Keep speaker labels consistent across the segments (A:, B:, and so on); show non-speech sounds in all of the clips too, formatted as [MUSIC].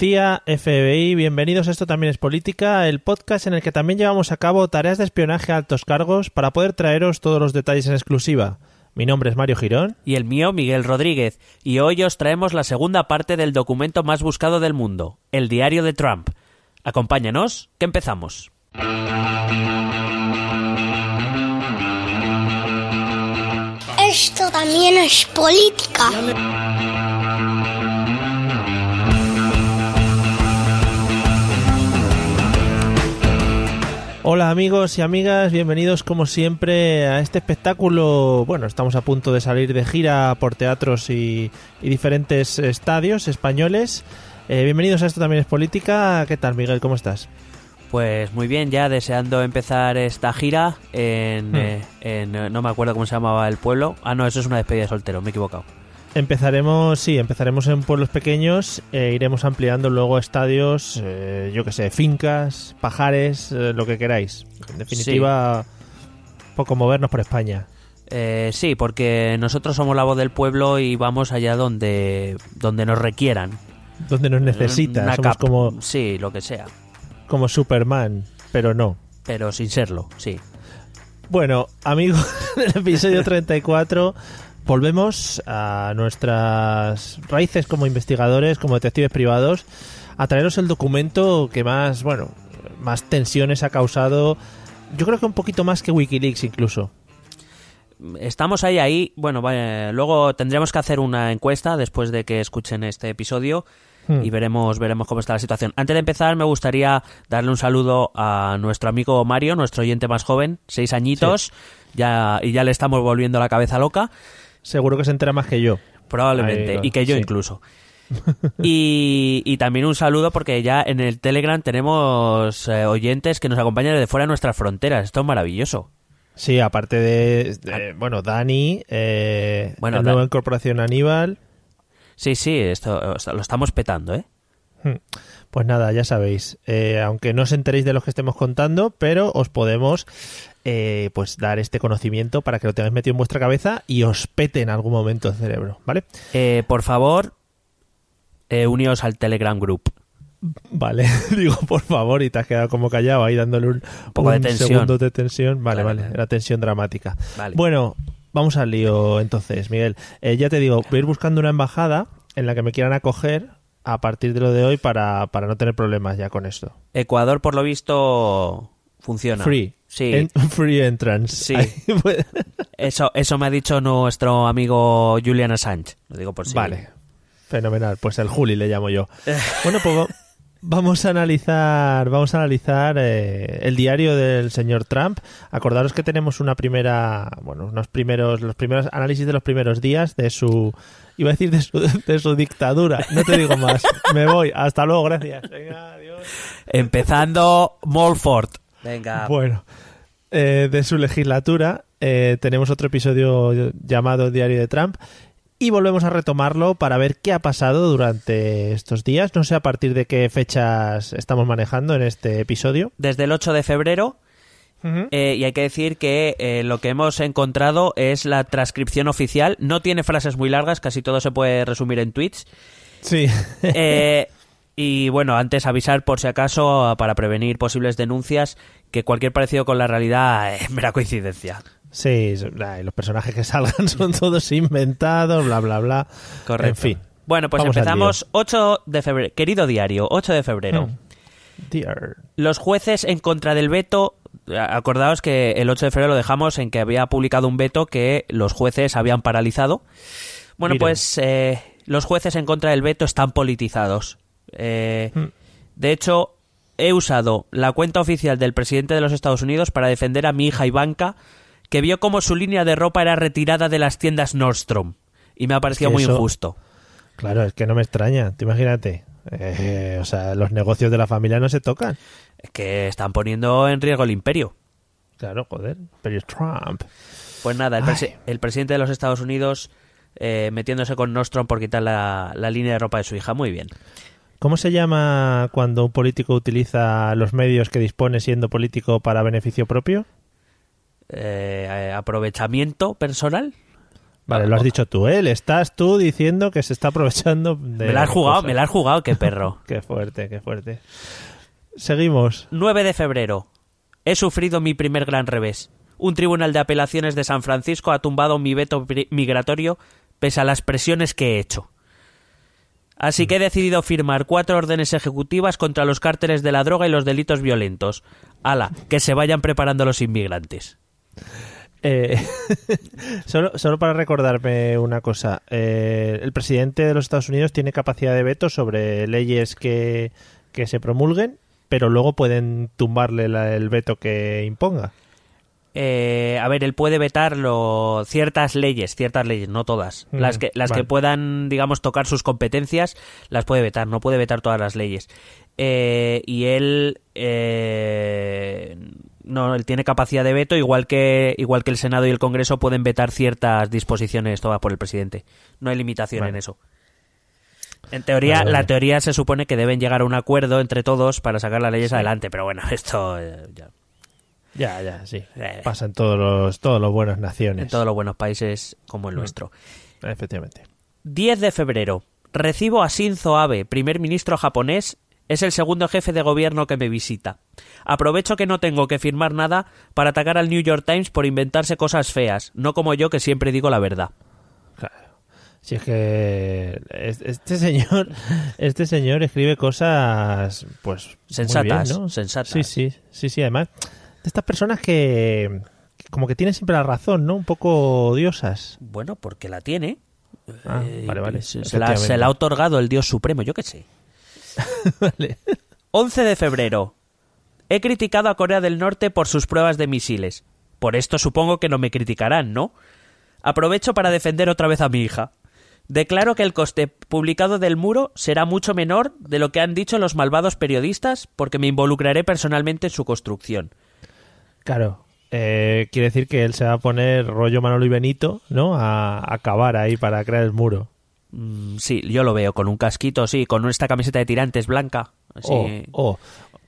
A: CIA, FBI, bienvenidos a Esto también es política, el podcast en el que también llevamos a cabo tareas de espionaje a altos cargos para poder traeros todos los detalles en exclusiva. Mi nombre es Mario Girón.
B: Y el mío, Miguel Rodríguez. Y hoy os traemos la segunda parte del documento más buscado del mundo, el diario de Trump. Acompáñanos, que empezamos.
C: Esto también es política.
A: Hola amigos y amigas, bienvenidos como siempre a este espectáculo. Bueno, estamos a punto de salir de gira por teatros y, y diferentes estadios españoles. Eh, bienvenidos a esto también es política. ¿Qué tal Miguel? ¿Cómo estás?
B: Pues muy bien, ya deseando empezar esta gira en,
A: Hmm.
B: eh, en, eh, no me acuerdo cómo se llamaba el pueblo. Ah, no, eso es una despedida de soltero, me he equivocado.
A: Empezaremos, sí, empezaremos en pueblos pequeños e iremos ampliando luego estadios, eh, yo que sé, fincas, pajares, eh, lo que queráis. En definitiva, poco movernos por España.
B: Eh, sí, porque nosotros somos la voz del pueblo y vamos allá donde, donde nos requieran.
A: Donde nos necesita,
B: Una
A: somos
B: cap-
A: como,
B: Sí, lo que sea,
A: como Superman, pero no.
B: pero sin serlo, sí.
A: Bueno, amigos, [LAUGHS] en el episodio 34 volvemos a nuestras raíces como investigadores, como detectives privados, a traeros el documento que más, bueno, más tensiones ha causado, yo creo que un poquito más que Wikileaks incluso.
B: Estamos ahí, ahí. Bueno, vaya, luego tendremos que hacer una encuesta después de que escuchen este episodio
A: Hmm.
B: y veremos, veremos cómo está la situación. Antes de empezar, me gustaría darle un saludo a nuestro amigo Mario, nuestro oyente más joven, seis añitos, ya, y ya le estamos volviendo la cabeza loca,
A: Seguro que se entera más que yo.
B: probablemente,
A: lo-
B: y que yo
A: sí.
B: incluso. [LAUGHS] y, y también un saludo porque ya en el Telegram tenemos eh, oyentes que nos acompañan desde fuera de nuestras fronteras. Esto es maravilloso.
A: Sí, aparte de, de- bueno, Dani, eh,
B: Bueno,
A: la nueva incorporación Aníbal.
B: Sí, sí, esto lo estamos petando, ¿eh?
A: Hmm. Pues nada, ya sabéis, eh, aunque no os enteréis de lo que estemos contando, pero os podemos eh, pues dar este conocimiento para que lo tengáis metido en vuestra cabeza y os pete en algún momento el cerebro, ¿vale?
B: Eh, por favor, eh, uníos al Telegram Group.
A: Vale, [LAUGHS] digo por favor y te has quedado como callado ahí dándole un,
B: poco de
A: un
B: tensión.
A: segundo de tensión. Vale, vale,
B: claro.
A: era tensión dramática.
B: Vale.
A: Bueno, vamos al lío entonces, Miguel. Eh, ya te digo, voy a ir buscando una embajada en la que me quieran acoger a partir de lo de hoy para, para no tener problemas ya con esto.
B: Ecuador, por lo visto, funciona.
A: Free.
B: Sí.
A: En- free entrance.
B: Sí. Eso, eso me ha dicho nuestro amigo Julian Assange. Lo digo por si.
A: Vale. Fenomenal. Pues el Juli le llamo yo. [LAUGHS] Bueno, pues va- vamos a analizar, vamos a analizar eh, el diario del señor Trump. Acordaros que tenemos una primera, bueno, unos primeros, los primeros análisis de los primeros días de su, iba a decir de su, [LAUGHS] de su dictadura. No te digo más. [LAUGHS] Me voy. Hasta luego. Gracias. Venga, adiós.
B: Empezando Molford. Venga.
A: Bueno, eh, de su legislatura eh, tenemos otro episodio llamado Diario de Trump y volvemos a retomarlo para ver qué ha pasado durante estos días. No sé a partir de qué fechas estamos manejando en este episodio.
B: Desde el 8 de febrero. Eh, y hay que decir que eh, lo que hemos encontrado es la transcripción oficial. No tiene frases muy largas, casi todo se puede resumir en tweets.
A: Sí.
B: Eh, [LAUGHS] y bueno, antes avisar por si acaso, para prevenir posibles denuncias, que cualquier parecido con la realidad es mera coincidencia.
A: sí, los personajes que salgan [LAUGHS] son todos inventados, bla, bla, bla.
B: Correcto.
A: En fin.
B: Bueno, pues
A: Vamos
B: empezamos 8 de febrero. Querido diario, 8 de febrero.
A: Mm. Dear.
B: Los jueces en contra del veto. Acordaos que el 8 de febrero lo dejamos en que había publicado un veto que los jueces habían paralizado. Bueno,
A: Miren.
B: pues eh, los jueces en contra del veto están politizados. Eh,
A: Mm.
B: De hecho, he usado la cuenta oficial del presidente de los Estados Unidos para defender a mi hija Ivanka, que vio como su línea de ropa era retirada de las tiendas Nordstrom. Y me ha parecido
A: que
B: muy
A: eso-
B: injusto.
A: Claro, es que no me extraña. Te imagínate. Eh, o sea, los negocios de la familia no se tocan.
B: Es que están poniendo en riesgo el imperio.
A: Claro, joder. Pero es Trump.
B: Pues nada, el,
A: Ay.
B: presi- el presidente de los Estados Unidos eh, metiéndose con Nostrom por quitar la, la línea de ropa de su hija. Muy bien.
A: ¿Cómo se llama cuando un político utiliza los medios que dispone siendo político para beneficio propio?
B: Eh, eh, aprovechamiento personal.
A: Vale, lo has dicho tú, ¿eh? Le estás tú diciendo que se está aprovechando de...
B: me la has jugado, me la has jugado, qué perro. [LAUGHS]
A: Qué fuerte, qué fuerte. Seguimos.
B: 9 de febrero. He sufrido mi primer gran revés. Un tribunal de apelaciones de San Francisco ha tumbado mi veto migratorio pese a las presiones que he hecho. Así que he decidido firmar cuatro órdenes ejecutivas contra los cárteles de la droga y los delitos violentos. Ala, que se vayan preparando los inmigrantes.
A: Eh, [LAUGHS] solo, solo para recordarme una cosa. Eh, el presidente de los Estados Unidos tiene capacidad de veto sobre leyes que, que se promulguen, pero luego pueden tumbarle la- el veto que imponga.
B: Eh, a ver, él puede vetar lo- ciertas leyes, ciertas leyes, no todas.
A: Mm,
B: las que, las
A: vale.
B: que puedan, digamos, tocar sus competencias, las puede vetar, no puede vetar todas las leyes. Eh, y él, eh, no, él tiene capacidad de veto, igual que, igual que el Senado y el Congreso pueden vetar ciertas disposiciones tomadas por el presidente. No hay limitación
A: Vale.
B: en eso. En teoría,
A: Vale,
B: la teoría se supone que deben llegar a un acuerdo entre todos para sacar las leyes adelante, pero bueno, [LAUGHS] esto eh, ya.
A: Ya, ya, sí.
B: Eh.
A: Pasa en todos los, todos los buenas naciones.
B: en todos los buenos países como
A: Mm.
B: el nuestro.
A: Efectivamente.
B: 10 de febrero. Recibo a Shinzo Abe, primer ministro japonés. Es el segundo jefe de gobierno que me visita. Aprovecho que no tengo que firmar nada para atacar al New York Times por inventarse cosas feas, no como yo que siempre digo la verdad.
A: Claro. Si es que es- este señor, [LAUGHS] este señor escribe cosas, pues muy
B: Sensatas,
A: bien, ¿no?
B: sensatas.
A: Sí, sí, sí, sí. Además, de estas personas que, como que tienen siempre la razón, ¿no? Un poco odiosas.
B: Bueno, porque la tiene.
A: Ah,
B: Eh,
A: vale, vale.
B: Se, se la, se la ha otorgado el Dios Supremo, yo qué sé. [LAUGHS]
A: vale.
B: 11 de febrero. He criticado a Corea del Norte por sus pruebas de misiles. Por esto supongo que no me criticarán, ¿no? Aprovecho para defender otra vez a mi hija. Declaro que el coste publicado del muro será mucho menor de lo que han dicho los malvados periodistas porque me involucraré personalmente en su construcción.
A: Claro. eh, quiere decir que él se va a poner rollo Manolo y Benito, ¿no? A, a acabar ahí para crear el muro.
B: Mm, sí, yo lo veo con un casquito, sí, con esta camiseta de tirantes blanca. Así.
A: Oh, oh.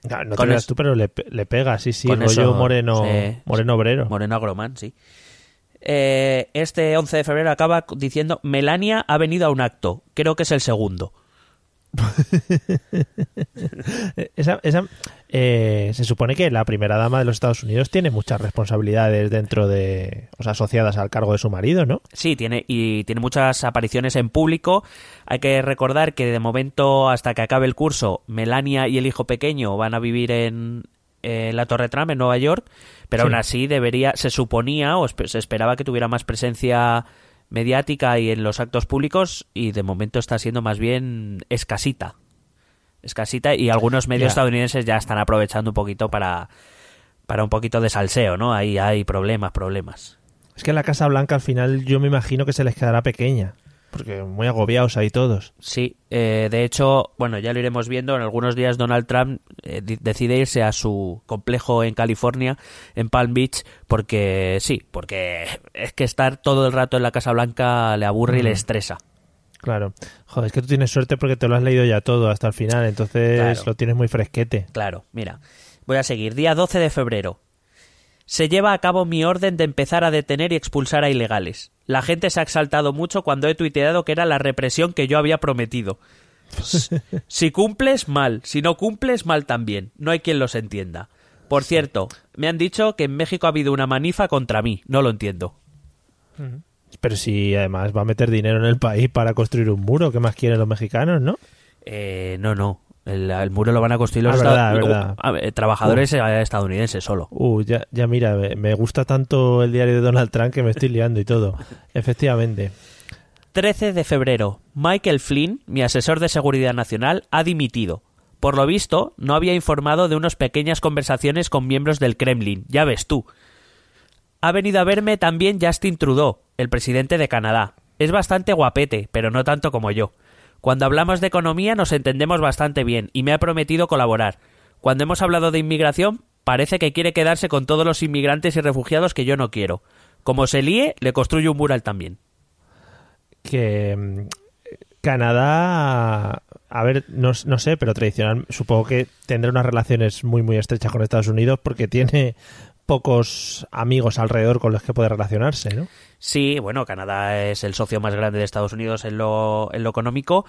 A: No, no te
B: es-
A: tú, pero le, le pega, sí, sí, rollo
B: eso,
A: moreno,
B: sí.
A: moreno obrero.
B: Moreno Agromán, sí. Eh, este 11 de febrero acaba diciendo Melania ha venido a un acto. Creo que es el segundo.
A: Eh, [LAUGHS] Esa, esa, eh, se supone que la primera dama de los Estados Unidos tiene muchas responsabilidades dentro de, o sea, asociadas al cargo de su marido, ¿no?
B: Sí, tiene y tiene muchas apariciones en público. Hay que recordar que de momento hasta que acabe el curso, Melania y el hijo pequeño van a vivir en, en la Torre Trump en Nueva York, pero
A: Sí.
B: aún así debería se suponía o se esperaba que tuviera más presencia mediática y en los actos públicos y de momento está siendo más bien escasita. Escasita y algunos medios estadounidenses ya están aprovechando un poquito para para un poquito de salseo, ¿no? Ahí hay problemas, problemas.
A: Es que la Casa Blanca al final yo me imagino que se les quedará pequeña, porque muy agobiados ahí todos.
B: Sí, eh, de hecho, bueno, ya lo iremos viendo. En algunos días Donald Trump eh, decide irse a su complejo en California, en Palm Beach, porque sí, porque es que estar todo el rato en la Casa Blanca le aburre y le
A: Mm.
B: estresa.
A: Claro. Joder, es que tú tienes suerte porque te lo has leído ya todo hasta el final, entonces
B: Claro.
A: lo tienes muy fresquete.
B: Claro, mira, voy a seguir. Día 12 de febrero. Se lleva a cabo mi orden de empezar a detener y expulsar a ilegales. La gente se ha exaltado mucho cuando he tuiteado que era la represión que yo había prometido. [LAUGHS] Si cumples, mal. Si no cumples, mal también. No hay quien los entienda. Por cierto, me han dicho que en México ha habido una manifa contra mí. No lo entiendo.
A: Pero si además va a meter dinero en el país para construir un muro, ¿qué más quieren los mexicanos, no?
B: Eh, no, no. El, el muro lo van a construir los
A: Ah, verdad,
B: trabajadores eh, estadounidenses solo.
A: Uh, ya, ya mira, me, me gusta tanto el diario de Donald Trump que me estoy liando y todo. [LAUGHS] Efectivamente.
B: 13 de febrero. Michael Flynn, mi asesor de seguridad nacional, ha dimitido. Por lo visto, no había informado de unas pequeñas conversaciones con miembros del Kremlin. Ya ves tú. Ha venido a verme también Justin Trudeau, el presidente de Canadá. Es bastante guapete, pero no tanto como yo. Cuando hablamos de economía nos entendemos bastante bien y me ha prometido colaborar. Cuando hemos hablado de inmigración, parece que quiere quedarse con todos los inmigrantes y refugiados que yo no quiero. Como se líe, le construyo un mural también.
A: Que mm, Canadá, a ver, no, no sé, pero tradicional, supongo que tendrá unas relaciones muy, muy estrechas con Estados Unidos porque tiene pocos amigos alrededor con los que puede relacionarse, ¿no?
B: Sí, bueno, Canadá es el socio más grande de Estados Unidos en lo, en lo económico.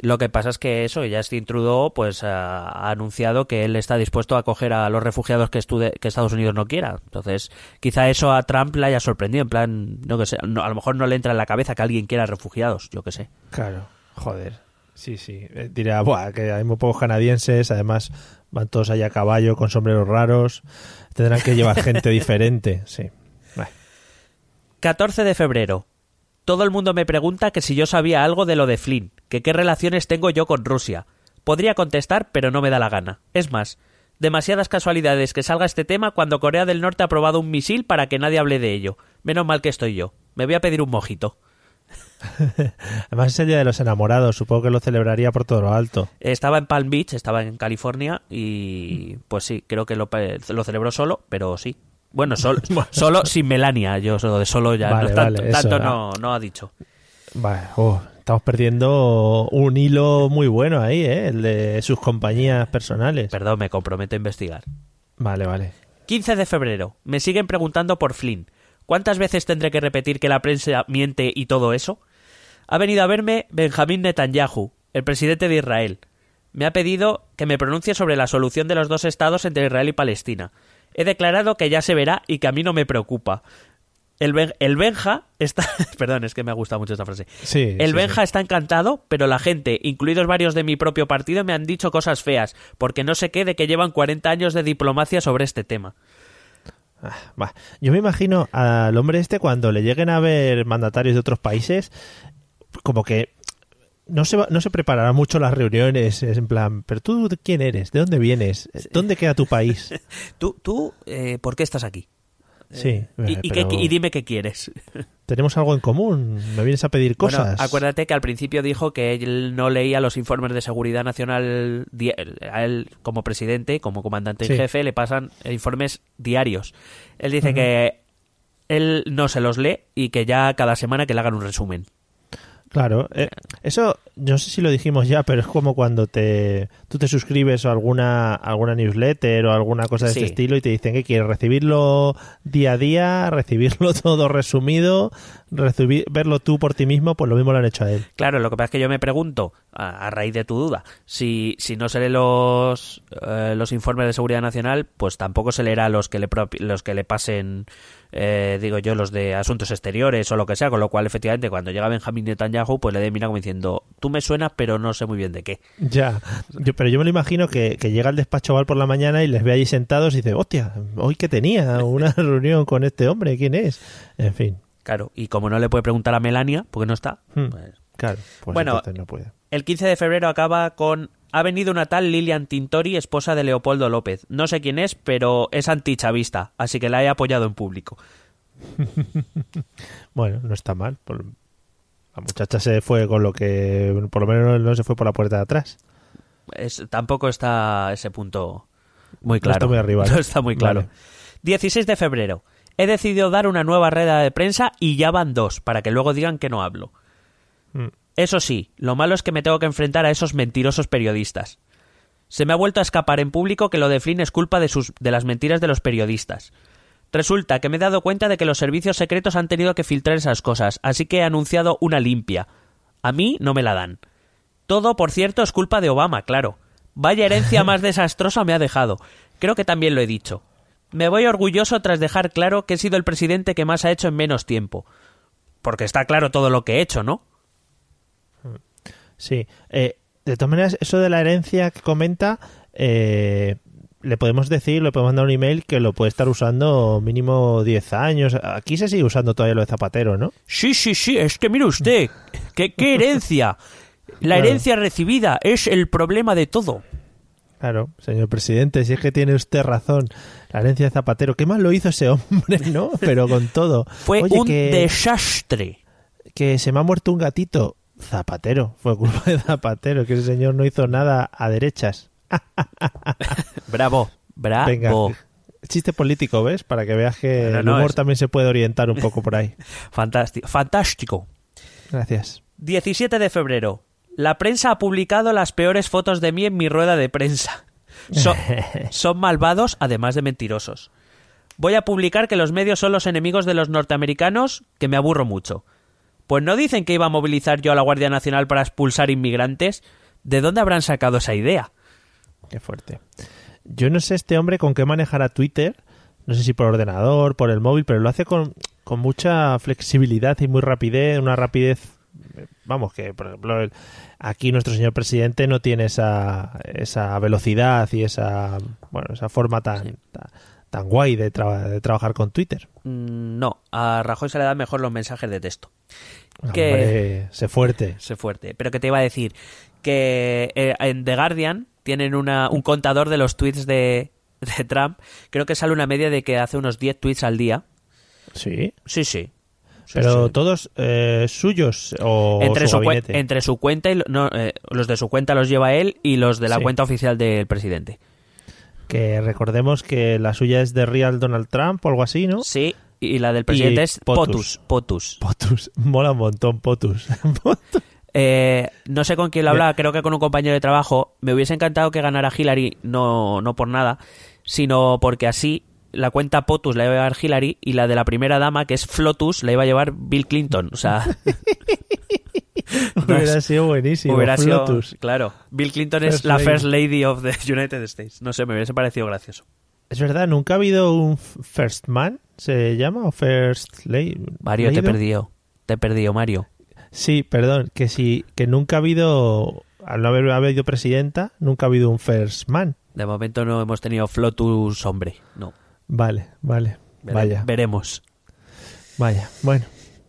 B: Lo que pasa es que eso, Justin Trudeau pues ha, ha anunciado que él está dispuesto a acoger a los refugiados que, estude- que Estados Unidos no quiera. Entonces, quizá eso a Trump le haya sorprendido. En plan, no que sé, no, a lo mejor no le entra en la cabeza que alguien quiera refugiados, yo que sé.
A: Claro, joder. Sí, sí. Eh, Dirá, Buah, que hay muy pocos canadienses, además van todos allá a caballo con sombreros raros. Tendrán que llevar gente [LAUGHS] diferente, sí. Bueno,
B: 14 de febrero. Todo el mundo me pregunta que si yo sabía algo de lo de Flynn, que qué relaciones tengo yo con Rusia. Podría contestar, pero no me da la gana. Es más, demasiadas casualidades que salga este tema cuando Corea del Norte ha probado un misil para que nadie hable de ello. Menos mal que estoy yo. Me voy a pedir un mojito.
A: Además es el Día de los Enamorados, supongo que lo celebraría por todo lo alto.
B: Estaba en Palm Beach, estaba en California y pues sí, creo que lo, lo celebró solo, pero sí. Bueno, sol- [LAUGHS] solo sin Melania, yo solo de solo ya
A: Vale,
B: no, tanto,
A: vale, eso,
B: tanto
A: ah.
B: no, no ha dicho.
A: Vale, oh, estamos perdiendo un hilo muy bueno ahí, ¿eh? El de sus compañías personales.
B: Perdón, me comprometo a investigar.
A: Vale, vale.
B: 15 de febrero. Me siguen preguntando por Flynn. ¿Cuántas veces tendré que repetir que la prensa miente y todo eso? Ha venido a verme Benjamín Netanyahu, el presidente de Israel. Me ha pedido que me pronuncie sobre la solución de los dos estados entre Israel y Palestina. He declarado que ya se verá y que a mí no me preocupa. El, Ben- el Benja está... [LAUGHS] Perdón, es que me ha gustado mucho esta frase.
A: Sí,
B: El
A: sí,
B: Benja
A: sí.
B: está encantado, pero la gente, incluidos varios de mi propio partido, me han dicho cosas feas, porque no sé qué de que llevan 40 años de diplomacia sobre este tema.
A: Ah, va. Yo me imagino al hombre este cuando le lleguen a ver mandatarios de otros países, como que no se, va- no se preparará mucho las reuniones, es en plan, pero tú quién eres, de dónde vienes, dónde queda tu país. [LAUGHS]
B: Tú, tú eh, ¿por qué estás aquí?
A: Sí,
B: Eh, y,
A: eh,
B: y
A: pero
B: qué- y dime qué quieres. [LAUGHS]
A: tenemos algo en común, me vienes a pedir
B: Bueno,
A: cosas.
B: acuérdate que al principio dijo que él no leía los informes de seguridad nacional a él como presidente, como comandante en jefe, le pasan informes diarios. Él dice que él no se los lee y que ya cada semana que le hagan un resumen.
A: Claro, eh, eso no sé si lo dijimos ya, pero es como cuando te tú te suscribes a alguna alguna newsletter o alguna cosa de
B: Sí.
A: este estilo y te dicen que quieres recibirlo día a día, [LAUGHS] recibirlo todo resumido, recibir, verlo tú por ti mismo, pues lo mismo lo han hecho a él.
B: Claro, lo que pasa es que yo me pregunto, a, a raíz de tu duda, si, si no se lee los, eh, los informes de seguridad nacional, pues tampoco se leerá los que le, los que le pasen, eh, digo yo, los de asuntos exteriores o lo que sea, con lo cual efectivamente cuando llega Benjamín Netanyahu, pues le dé mira como diciendo, tú me suenas, pero no sé muy bien de qué.
A: Ya, yo, pero yo me lo imagino que, que llega al despacho Oval por la mañana y les ve allí sentados y dice, hostia, hoy que tenía una [LAUGHS] reunión con este hombre, ¿quién es? En fin,
B: Claro, y como no le puede preguntar a Melania, porque no está,
A: Hmm.
B: pues,
A: claro, pues
B: Bueno,
A: entonces no puede.
B: El 15 de febrero acaba con ha venido una tal Lilian Tintori, esposa de Leopoldo López. No sé quién es, pero es antichavista, así que la he apoyado en público. [LAUGHS]
A: Bueno, no está mal. La muchacha se fue con lo que, por lo menos no se fue por la puerta de atrás.
B: Es- tampoco está ese punto muy
A: No
B: claro.
A: está muy arriba, ¿no? [LAUGHS]
B: No está muy claro.
A: Vale.
B: 16 de febrero. He decidido dar una nueva rueda de prensa y ya van dos, para que luego digan que no hablo.
A: Mm.
B: Eso sí, lo malo es que me tengo que enfrentar a esos mentirosos periodistas. Se me ha vuelto a escapar en público que lo de Flynn es culpa de, sus, de las mentiras de los periodistas. Resulta que me he dado cuenta de que los servicios secretos han tenido que filtrar esas cosas, así que he anunciado una limpia. A mí no me la dan. Todo, por cierto, es culpa de Obama, claro. Vaya herencia [LAUGHS] más desastrosa me ha dejado. Creo que también lo he dicho. Me voy orgulloso tras dejar claro que he sido el presidente que más ha hecho en menos tiempo. Porque está claro todo lo que he hecho, ¿no?
A: Sí. Eh, de todas maneras, eso de la herencia que comenta, eh, le podemos decir, le podemos mandar un email que lo puede estar usando mínimo 10 años. Aquí se sigue usando todavía lo de Zapatero, ¿no?
B: Sí, sí, sí, es que mire usted, ¿qué, qué [LAUGHS] herencia? La
A: Claro.
B: herencia recibida es el problema de todo.
A: Claro, señor presidente, si es que tiene usted razón. La herencia de Zapatero, ¿qué más lo hizo ese hombre, [LAUGHS] no? Pero con todo.
B: Fue
A: Oye,
B: un
A: que,
B: desastre.
A: que se me ha muerto un gatito. Zapatero, fue culpa de Zapatero, que ese señor no hizo nada a derechas. [LAUGHS]
B: Bravo, bravo.
A: Venga, chiste político, ¿ves? Para que veas que el
B: no,
A: humor
B: es-
A: también se puede orientar un poco por ahí. [LAUGHS]
B: Fantástico. Fantástico.
A: Gracias.
B: 17 de febrero. La prensa ha publicado las peores fotos de mí en mi rueda de prensa. So- [LAUGHS] son malvados, además de mentirosos. Voy a publicar que los medios son los enemigos de los norteamericanos, que me aburro mucho. Pues no dicen que iba a movilizar yo a la Guardia Nacional para expulsar inmigrantes. ¿De dónde habrán sacado esa idea?
A: Qué fuerte. Yo no sé este hombre con qué manejará Twitter. No sé si por ordenador, por el móvil, pero lo hace con, con mucha flexibilidad y muy rapidez, una rapidez. Vamos, que por ejemplo el- aquí nuestro señor presidente no tiene esa, esa velocidad y esa bueno esa forma tan, tan, tan guay de, tra- de trabajar con Twitter.
B: Mm, No, a Rajoy se le dan mejor los mensajes de texto. Que-
A: Hombre, sé fuerte.
B: Sé fuerte. Pero que te iba a decir que eh, en The Guardian tienen una, un contador de los tweets de, de Trump. Creo que sale una media de que hace unos 10 tweets al día.
A: Sí.
B: Sí, sí.
A: Pero
B: sí.
A: todos eh, suyos o
B: entre
A: su
B: entre su cuenta y no, eh, los de su cuenta los lleva él y los de la
A: Sí.
B: cuenta oficial del presidente.
A: Que recordemos que la suya es de Real Donald Trump o algo así, ¿no?
B: Sí, y la del presidente
A: Y
B: es
A: POTUS.
B: POTUS. POTUS.
A: Potus. [LAUGHS] Mola un montón, Potus. [LAUGHS] Potus.
B: Eh, no sé con quién lo hablaba, creo que con un compañero de trabajo. Me hubiese encantado que ganara Hillary, no, no por nada, sino porque así la cuenta POTUS la iba a llevar Hillary y la de la primera dama, que es FLOTUS, la iba a llevar Bill Clinton. O sea, [LAUGHS]
A: Hubiera sido buenísimo.
B: hubiera sido. Claro, Bill Clinton es la
A: lady.
B: First Lady of the [LAUGHS] United States. No sé, me hubiese parecido gracioso.
A: Es verdad, nunca ha habido un First Man, ¿se llama? ¿O First Lady?
B: Mario, te perdido. Te he perdido, Mario.
A: Sí, perdón, que sí, que nunca ha habido, al no haber habido presidenta, nunca ha habido un First Man.
B: De momento no hemos tenido Flotus hombre. No.
A: Vale, vale.
B: Vere-
A: Vaya,
B: Veremos.
A: vaya. Bueno,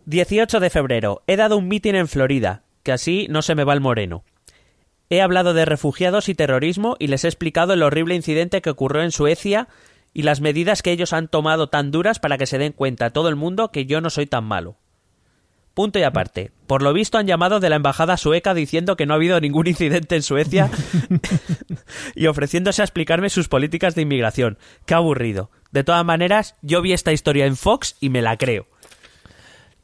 B: 18 de febrero. He dado un mitin en Florida, que así no se me va el moreno. He hablado de refugiados y terrorismo y les he explicado el horrible incidente que ocurrió en Suecia y las medidas que ellos han tomado tan duras para que se den cuenta todo el mundo que yo no soy tan malo. Punto y aparte. Por lo visto han llamado de la embajada sueca diciendo que no ha habido ningún incidente en Suecia [LAUGHS] y ofreciéndose a explicarme sus políticas de inmigración. Qué aburrido. De todas maneras, yo vi esta historia en Fox y me la creo.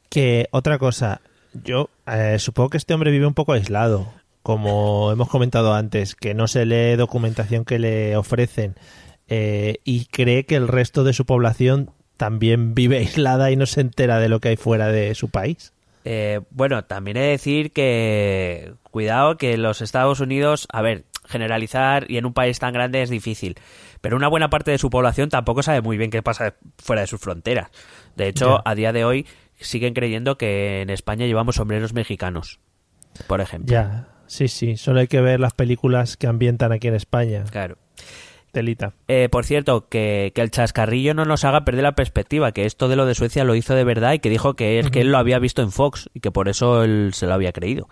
A: que otra cosa, yo eh, supongo que este hombre vive un poco aislado, como hemos comentado antes, que no se lee documentación que le ofrecen eh, y cree que el resto de su población también vive [LAUGHS] aislada y no se entera de lo que hay fuera de su país.
B: Eh, bueno, también he de decir que cuidado que los Estados Unidos, a ver, generalizar y en un país tan grande es difícil, pero una buena parte de su población tampoco sabe muy bien qué pasa fuera de sus fronteras. De hecho,
A: Ya.
B: a día de hoy siguen creyendo que en España llevamos sombreros mexicanos, por ejemplo.
A: Ya, sí, sí, solo hay que ver las películas que ambientan aquí en España.
B: Claro.
A: Telita.
B: Eh, por cierto, que, que el chascarrillo no nos haga perder la perspectiva, que esto de lo de Suecia lo hizo de verdad y que dijo que es que él lo había visto en Fox y que por eso él se lo había creído.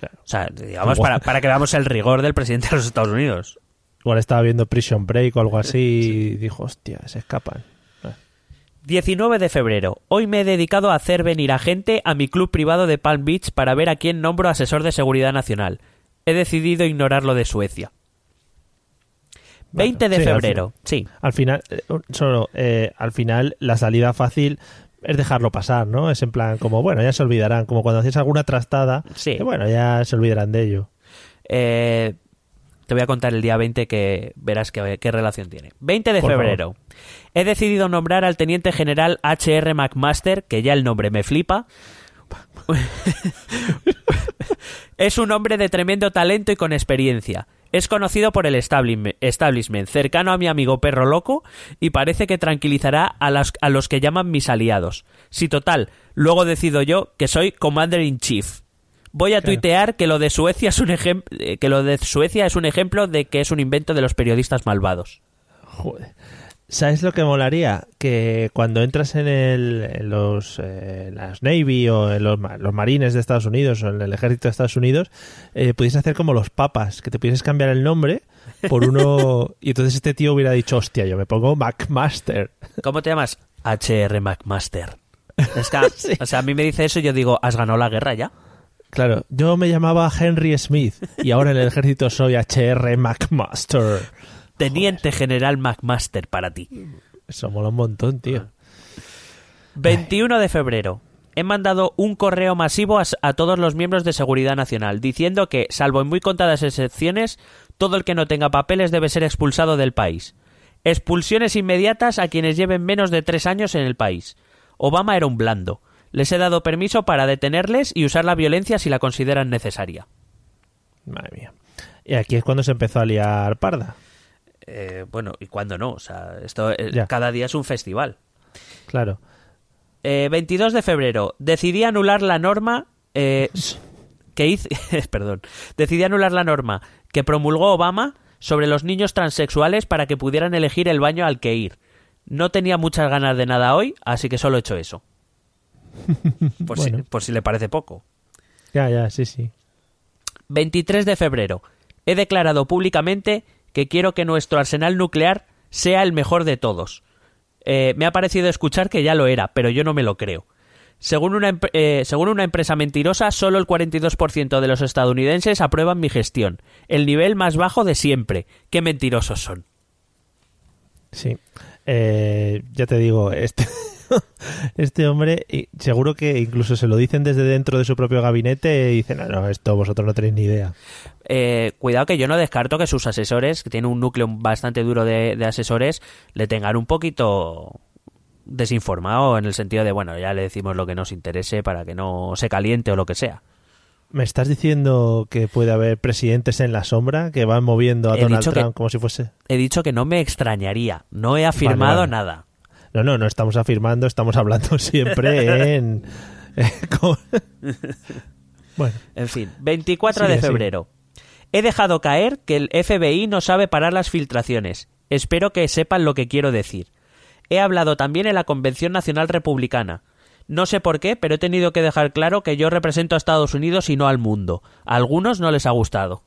A: Claro.
B: O sea, digamos, para, para que veamos el rigor del presidente de los Estados Unidos.
A: Igual estaba viendo Prison Break o algo así y dijo, hostia, se escapan.
B: 19 de febrero. Hoy me he dedicado a hacer venir a gente a mi club privado de Palm Beach para ver a quién nombro asesor de seguridad nacional. He decidido ignorar lo de Suecia. 20 de
A: sí, al
B: febrero. Sí.
A: Al final, eh, solo, eh, al final la salida fácil es dejarlo pasar, ¿no? Es en plan como, bueno, ya se olvidarán, como cuando hacías alguna trastada,
B: Sí.
A: que bueno, ya se olvidarán de ello.
B: Eh, te voy a contar el día 20 que verás qué, qué relación tiene. 20 de
A: Por
B: febrero. He decidido nombrar al teniente general H.R. McMaster, que ya el nombre me flipa. [LAUGHS] es un hombre de tremendo talento y con experiencia. Es conocido por el establishment, cercano a mi amigo perro loco, y parece que tranquilizará a, las- a los que llaman mis aliados. Si total, luego decido yo que soy Commander in Chief. Voy a
A: Claro.
B: tuitear que lo de Suecia es un eh, que lo de Suecia es un ejemplo de que es un invento de los periodistas malvados.
A: Joder. ¿Sabes lo que molaría? Que cuando entras en, el, en los eh, las Navy o en los, los marines de Estados Unidos o en el ejército de Estados Unidos, eh, pudiese hacer como los papas, que te pudieses cambiar el nombre por uno... [LAUGHS] y entonces este tío hubiera dicho, hostia, yo me pongo McMaster.
B: ¿Cómo te llamas? HR McMaster. Es que, [LAUGHS] O sea, a mí me dice eso y yo digo, ¿has ganado la guerra ya?
A: Claro, yo me llamaba Henry Smith y ahora en el ejército soy HR McMaster.
B: Teniente General McMaster para ti.
A: Eso mola un montón, tío.
B: 21 de febrero. He mandado un correo masivo a, a todos los miembros de Seguridad Nacional diciendo que, salvo en muy contadas excepciones, todo el que no tenga papeles debe ser expulsado del país. Expulsiones inmediatas a quienes lleven menos de tres años en el país. Obama era un blando. Les he dado permiso para detenerles y usar la violencia si la consideran necesaria.
A: Madre mía. Y aquí es cuando se empezó a liar parda.
B: Eh, bueno, ¿y cuándo no? O sea, esto eh, cada día es un festival.
A: Claro.
B: Eh, 22 de febrero. Decidí anular la norma eh, [LAUGHS] que hice, [LAUGHS] perdón, decidí anular la norma que promulgó Obama sobre los niños transexuales para que pudieran elegir el baño al que ir. No tenía muchas ganas de nada hoy, así que solo he hecho eso. [LAUGHS] Por, si, por si le parece poco.
A: Ya, ya, sí, sí.
B: 23 de febrero. He declarado públicamente que quiero que nuestro arsenal nuclear sea el mejor de todos. Eh, me ha parecido escuchar que ya lo era, pero yo no me lo creo. Según una, eh, según una empresa mentirosa, solo el 42% de los estadounidenses aprueban mi gestión. El nivel más bajo de siempre. Qué mentirosos son.
A: Sí. Eh, ya te digo, este, [LAUGHS] [LAUGHS] este hombre, y seguro que incluso se lo dicen desde dentro de su propio gabinete y dicen, no, no, esto vosotros no tenéis ni idea.
B: Eh, cuidado que yo no descarto que sus asesores, que tienen un núcleo bastante duro de, de asesores, le tengan un poquito desinformado en el sentido de, bueno, ya le decimos lo que nos interese para que no se caliente o lo que sea.
A: ¿Me estás diciendo que puede haber presidentes en la sombra que van moviendo a
B: He
A: Donald
B: dicho que-
A: Trump como si fuese...
B: He dicho que no me extrañaría, no he afirmado
A: vale.
B: nada.
A: No, no, no estamos afirmando, estamos hablando [LAUGHS] siempre en... con- [LAUGHS] bueno,
B: En fin, 24
A: Sigue,
B: de febrero. He dejado caer que el FBI no sabe parar las filtraciones. Espero que sepan lo que quiero decir. He hablado también en la Convención Nacional Republicana. No sé por qué, pero he tenido que dejar claro que yo represento a Estados Unidos y no al mundo. A algunos no les ha gustado.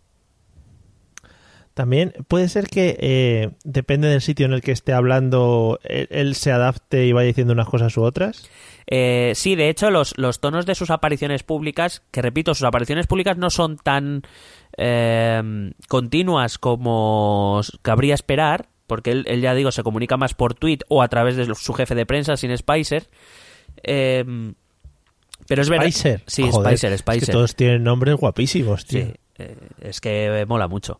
A: También puede ser que eh, depende del sitio en el que esté hablando, él, él se adapte y vaya diciendo unas cosas u otras.
B: Eh, sí, de hecho, los, los tonos de sus apariciones públicas, que repito, sus apariciones públicas no son tan eh, continuas como cabría esperar, porque él, él, ya digo, se comunica más por tweet o a través de su jefe de prensa, sin Spicer. Eh, pero es verdad.
A: Spicer.
B: Sí,
A: Joder,
B: Spicer,
A: es
B: Spicer.
A: que todos tienen nombres guapísimos, tío.
B: Sí, eh, es que mola mucho.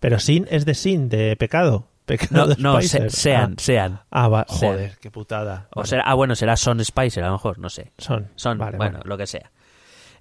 A: Pero sin es de sin, de pecado. Pecado
B: No,
A: de
B: no
A: Spicer.
B: se- sean,
A: Ah,
B: sean.
A: Ah, va-
B: Sean.
A: joder, qué putada.
B: O
A: Vale,
B: será, ah, bueno, será Son Spicer, a lo mejor, no sé.
A: son.
B: Son,
A: Vale,
B: bueno,
A: vale.
B: lo que sea.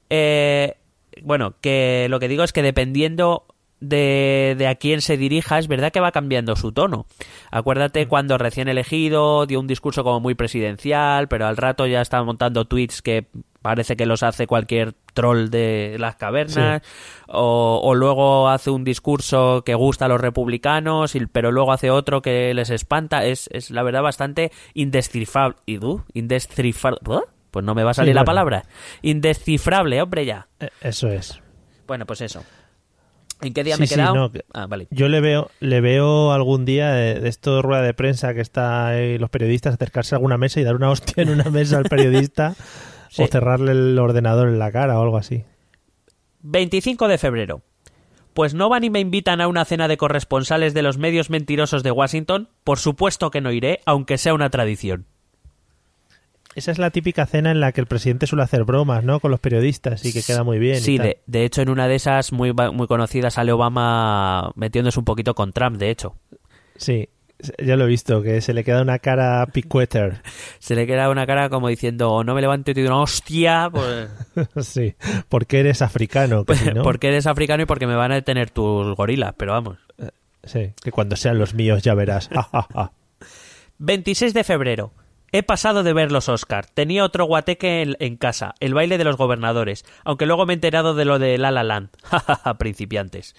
B: Eh, bueno, que lo que digo es que dependiendo de, de a quién se dirija, es verdad que va cambiando su tono.
A: Mm.
B: Acuérdate cuando recién elegido dio un discurso como muy presidencial, pero al rato ya está montando tweets que parece que los hace cualquier troll de las cavernas, o, o luego hace un discurso que gusta a los republicanos, y- pero luego hace otro que les espanta. Es, es la verdad bastante indescifrable. ¿Y tú? Indescifrable. Pues no me va a salir la
A: bueno.
B: palabra. Indescifrable, hombre, ya.
A: Eh, Eso es.
B: Bueno, pues eso. ¿En qué día
A: Sí,
B: me he
A: sí,
B: quedado?
A: no,
B: Ah, vale.
A: Yo le veo, le veo algún día de, de esto de rueda de prensa que está ahí los periodistas acercarse a alguna mesa y dar una hostia en una mesa al periodista [LAUGHS]
B: Sí.
A: o cerrarle el ordenador en la cara o algo así.
B: 25 de febrero. Pues no van y me invitan a una cena de corresponsales de los medios mentirosos de Washington. Por supuesto que no iré, aunque sea una tradición.
A: Esa es la típica cena en la que el presidente suele hacer bromas, ¿no? Con los periodistas y que queda muy bien. y
B: Sí,
A: tal.
B: de, de hecho en una de esas muy, muy conocidas sale Obama metiéndose un poquito con Trump, de hecho.
A: Sí, ya lo he visto, que se le queda una cara picueter.
B: Se le queda una cara como diciendo, "O no me levanto y te doy una hostia, pues, [LAUGHS]
A: sí, porque eres africano, no,
B: porque eres africano y porque me van a detener tus gorilas, pero vamos.
A: sí, que cuando sean los míos ya verás. Ja, ja, ja.
B: 26 de febrero. He pasado de ver los Oscar. Tenía otro guateque en, en casa, el baile de los gobernadores, aunque luego me he enterado de lo de La La Land. [LAUGHS] Jajaja, principiantes.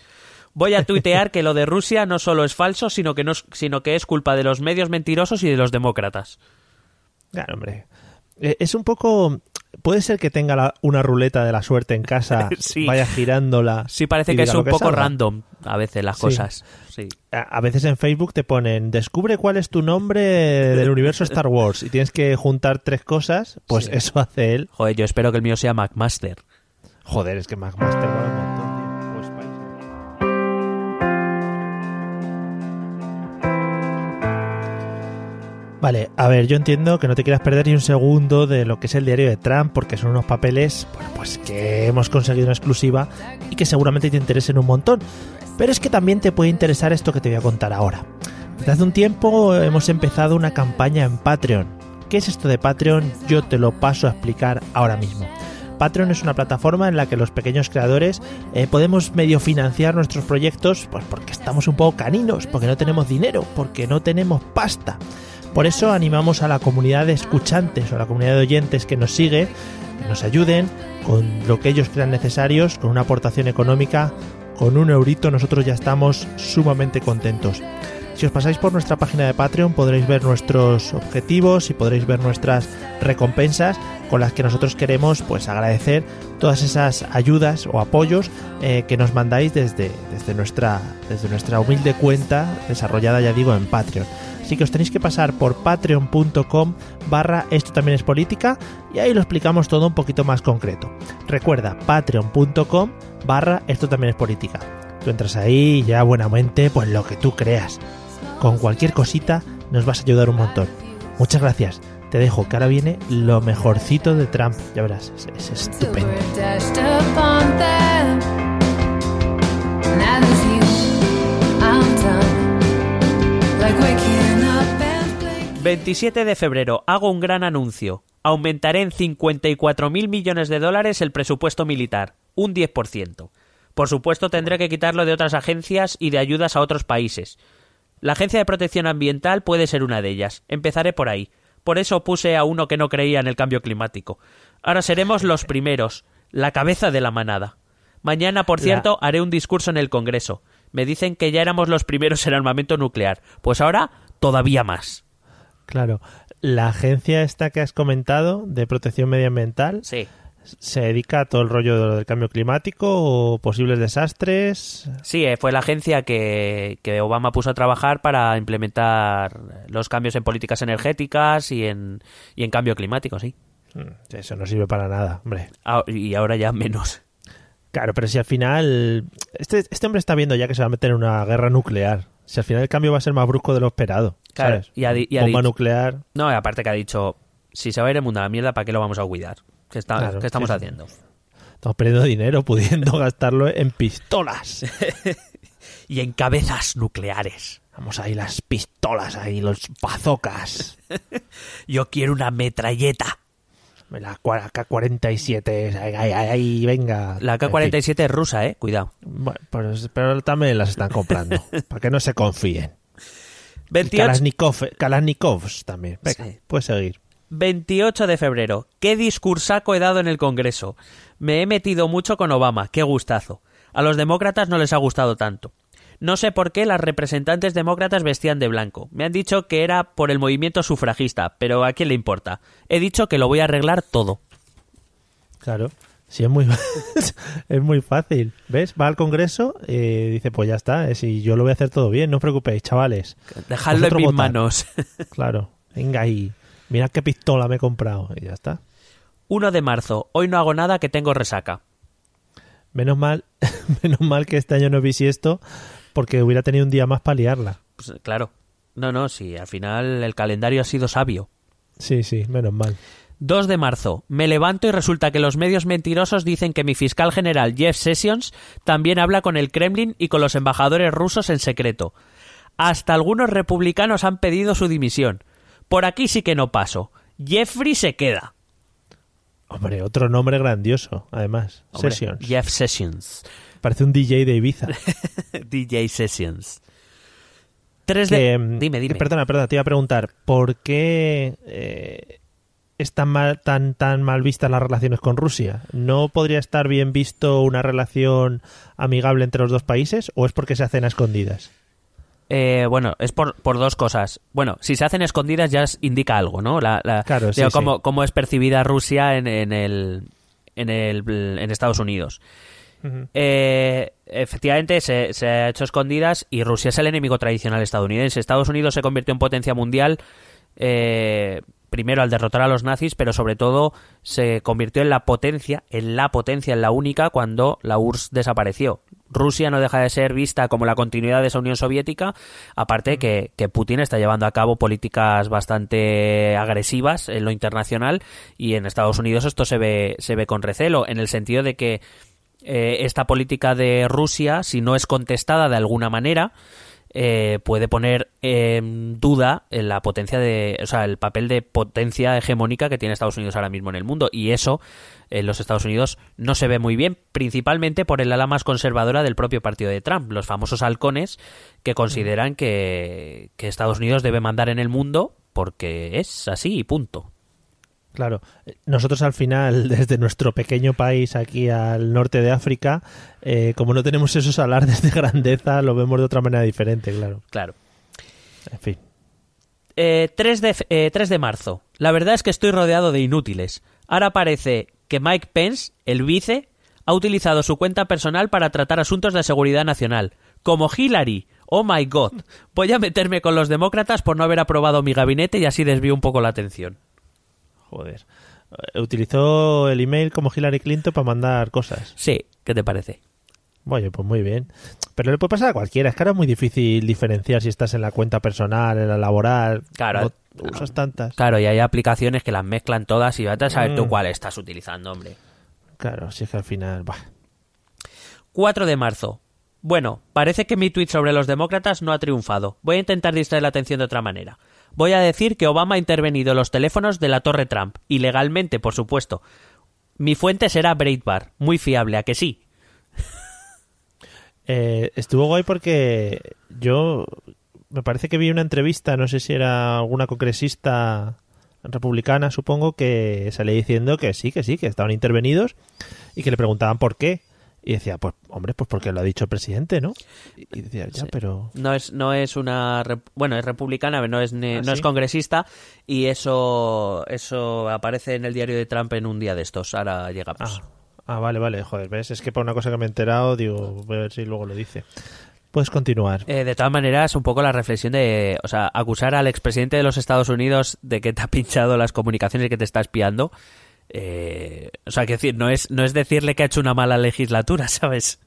B: Voy a tuitear que lo de Rusia no solo es falso, sino que, no es, sino que es culpa de los medios mentirosos y de los demócratas.
A: Claro, hombre. Eh, Es un poco... Puede ser que tenga la- una ruleta de la suerte en casa, [LAUGHS]
B: Sí.
A: vaya girándola.
B: Sí, parece que es un poco
A: salga.
B: random a veces las
A: Sí.
B: cosas. Sí.
A: A a veces en Facebook te ponen, descubre cuál es tu nombre del universo Star Wars y tienes que juntar tres cosas, pues eso hace él.
B: Joder, yo espero que el mío sea McMaster.
A: Joder, es que McMaster mola un montón, Vale, a ver, yo entiendo que no te quieras perder ni un segundo de lo que es el diario de Trump, porque son unos papeles, bueno, pues que hemos conseguido en exclusiva y que seguramente te interesen un montón. Pero es que también te puede interesar esto que te voy a contar ahora. Desde hace un tiempo hemos empezado una campaña en Patreon. ¿Qué es esto de Patreon? Yo te lo paso a explicar ahora mismo. Patreon es una plataforma en la que los pequeños creadores eh, podemos medio financiar nuestros proyectos pues porque estamos un poco caninos, porque no tenemos dinero, porque no tenemos pasta. Por eso animamos a la comunidad de escuchantes o a la comunidad de oyentes que nos sigue, que nos ayuden con lo que ellos crean necesarios, con una aportación económica, con un eurito nosotros ya estamos sumamente contentos. Si os pasáis por nuestra página de Patreon podréis ver nuestros objetivos y podréis ver nuestras recompensas con las que nosotros queremos pues agradecer todas esas ayudas o apoyos eh, que nos mandáis desde, desde, nuestra, desde nuestra humilde cuenta desarrollada ya digo en Patreon. Así que os tenéis que pasar por patreon.com barra esto también es política y ahí lo explicamos todo un poquito más concreto. Recuerda, patreon.com barra esto también es política. Tú entras ahí y ya buenamente pues lo que tú creas. Con cualquier cosita nos vas a ayudar un montón. Muchas gracias. Te dejo que ahora viene lo mejorcito de Trump. Ya verás, es, es estupendo.
B: 27 de febrero, hago un gran anuncio. Aumentaré en 54.000 millones de dólares el presupuesto militar, un 10%. Por supuesto, tendré que quitarlo de otras agencias y de ayudas a otros países. La Agencia de Protección Ambiental puede ser una de ellas. Empezaré por ahí. Por eso puse a uno que no creía en el cambio climático. Ahora seremos los [LAUGHS] primeros, la cabeza de la manada. Mañana, por
A: La-
B: cierto, haré un discurso en el Congreso. Me dicen que ya éramos los primeros en armamento nuclear. Pues ahora, todavía más.
A: Claro, la agencia esta que has comentado de protección medioambiental
B: Sí.
A: se dedica a todo el rollo de lo del cambio climático o posibles desastres.
B: Sí, eh, fue la agencia que, que Obama puso a trabajar para implementar los cambios en políticas energéticas y en, y en cambio climático, sí.
A: Mm, Eso no sirve para nada, hombre.
B: Ah, y ahora ya menos.
A: Claro, pero si al final este, este hombre está viendo ya que se va a meter en una guerra nuclear. Si al final el cambio va a ser más brusco de lo esperado,
B: Claro,
A: ¿sabes?
B: y ha di- y ha
A: Bomba
B: dicho-
A: nuclear.
B: No, y aparte que ha dicho, si se va a ir el mundo a la mierda, ¿para qué lo vamos a cuidar? ¿Qué, está-
A: Claro,
B: qué estamos
A: sí.
B: haciendo?
A: Estamos perdiendo dinero pudiendo [LAUGHS] gastarlo en pistolas. [LAUGHS]
B: Y en cabezas nucleares.
A: Vamos ahí las pistolas, ahí los bazocas. [LAUGHS]
B: Yo quiero una metralleta.
A: La cua- K-47, ahí, ahí, ahí, venga.
B: La
A: En fin.
B: K-47 es rusa, ¿eh? Cuidado.
A: Bueno, pues- pero también las están comprando. para que no se confíen. Y
B: 28,
A: Kalashnikov, Kalashnikovs también. Venga,
B: Sí.
A: puedes seguir.
B: 28 de febrero. ¿Qué discursaco he dado en el Congreso? Me he metido mucho con Obama. Qué gustazo. A los demócratas no les ha gustado tanto. No sé por qué las representantes demócratas vestían de blanco. Me han dicho que era por el movimiento sufragista, pero ¿a quién le importa? He dicho que lo voy a arreglar todo.
A: Claro. Sí, es muy, [LAUGHS] es muy fácil. ¿Ves? Va al Congreso y dice, pues ya está, eh, si yo lo voy a hacer todo bien, no os preocupéis, chavales.
B: Dejadlo en mis manos. [LAUGHS]
A: Claro, venga ahí. Mirad qué pistola me he comprado. Y ya está.
B: 1 de marzo. Hoy no hago nada que tengo resaca.
A: Menos mal, [LAUGHS] menos mal que este año no vi esto porque hubiera tenido un día más para liarla.
B: Pues, claro. No, no, sí, al final el calendario ha sido sabio.
A: Sí, sí, menos mal.
B: 2 de marzo. Me levanto y resulta que los medios mentirosos dicen que mi fiscal general Jeff Sessions también habla con el Kremlin y con los embajadores rusos en secreto. Hasta algunos republicanos han pedido su dimisión. Por aquí sí que no paso. Jeffrey se queda.
A: Hombre, otro nombre grandioso, además.
B: Hombre,
A: Sessions.
B: Jeff Sessions.
A: Parece un DJ de Ibiza. [LAUGHS]
B: DJ Sessions. 3 de...
A: Que,
B: dime, dime.
A: Perdona, perdona, te iba a preguntar, ¿por qué eh, están mal, tan, tan mal vistas las relaciones con Rusia? ¿No podría estar bien visto una relación amigable entre los dos países o es porque se hacen a escondidas?
B: Eh, bueno, es por, por dos cosas. Bueno, si se hacen escondidas ya indica algo, ¿no? La, la-
A: Claro, sí,
B: digo,
A: sí.
B: cómo, cómo es percibida Rusia en, en el, en, el, en Estados Unidos. Eh, efectivamente se, se ha hecho escondidas y Rusia es el enemigo tradicional estadounidense. Estados Unidos se convirtió en potencia mundial eh, primero al derrotar a los nazis, pero sobre todo se convirtió en la potencia, en la potencia, en la única cuando la URSS desapareció. Rusia no deja de ser vista como la continuidad de esa Unión Soviética, aparte que, que Putin está llevando a cabo políticas bastante agresivas en lo internacional y en Estados Unidos esto se ve, se ve con recelo, en el sentido de que eh, esta política de Rusia, si no es contestada de alguna manera, eh, puede poner en duda en la potencia de, o sea, el papel de potencia hegemónica que tiene Estados Unidos ahora mismo en el mundo. Y eso en los Estados Unidos no se ve muy bien, principalmente por el ala más conservadora del propio partido de Trump, los famosos halcones que consideran que, que Estados Unidos debe mandar en el mundo porque es así y punto.
A: Claro, nosotros al final, [LAUGHS] desde nuestro pequeño país aquí al norte de África, eh, como no tenemos esos alardes de grandeza, lo vemos de otra manera diferente, claro.
B: Claro.
A: En fin.
B: Eh, 3, de, eh, 3 de marzo. La verdad es que estoy rodeado de inútiles. Ahora parece que Mike Pence, el vice, ha utilizado su cuenta personal para tratar asuntos de seguridad nacional. Como Hillary. Oh my god. Voy a meterme con los demócratas por no haber aprobado mi gabinete y así desvío un poco la atención.
A: Joder. Eh, Utilizó el email como Hillary Clinton para mandar cosas.
B: Sí, ¿qué te parece?
A: Oye, pues muy bien. Pero le puede pasar a cualquiera. Es que ahora es muy difícil diferenciar si estás en la cuenta personal, en la laboral.
B: Claro.
A: No usas tantas.
B: Claro, y hay aplicaciones que las mezclan todas y vete a saber tú
A: Mm.
B: cuál estás utilizando, hombre.
A: Claro, si es que al final. Bah.
B: 4 de marzo. Bueno, parece que mi tweet sobre los demócratas no ha triunfado. Voy a intentar distraer la atención de otra manera. Voy a decir que Obama ha intervenido en los teléfonos de la Torre Trump, ilegalmente, por supuesto. Mi fuente será Breitbart, muy fiable, ¿a que sí? [LAUGHS]
A: Eh, estuvo guay porque yo me parece que vi una entrevista, no sé si era alguna congresista republicana, supongo, que salía diciendo que sí, que sí, que estaban intervenidos y que le preguntaban por qué. Y decía, pues, hombre, pues porque lo ha dicho el presidente, ¿no? Y decía, ya,
B: Sí.
A: pero...
B: No es, no es una... Bueno, es republicana, no es, ne-
A: ¿Ah,
B: no es congresista y eso, eso aparece en el diario de Trump en un día de estos. Ahora llegamos.
A: Ah, ah, vale, vale, joder, ¿ves? Es que por una cosa que me he enterado, digo, voy a ver si luego lo dice. Puedes continuar.
B: Eh, de todas maneras, un poco la reflexión de, o sea, acusar al expresidente de los Estados Unidos de que te ha [LAUGHS] pinchado las comunicaciones y que te está espiando. Eh, o sea, que decir, no es, no es decirle que ha hecho una mala legislatura, [LAUGHS] ¿sabes?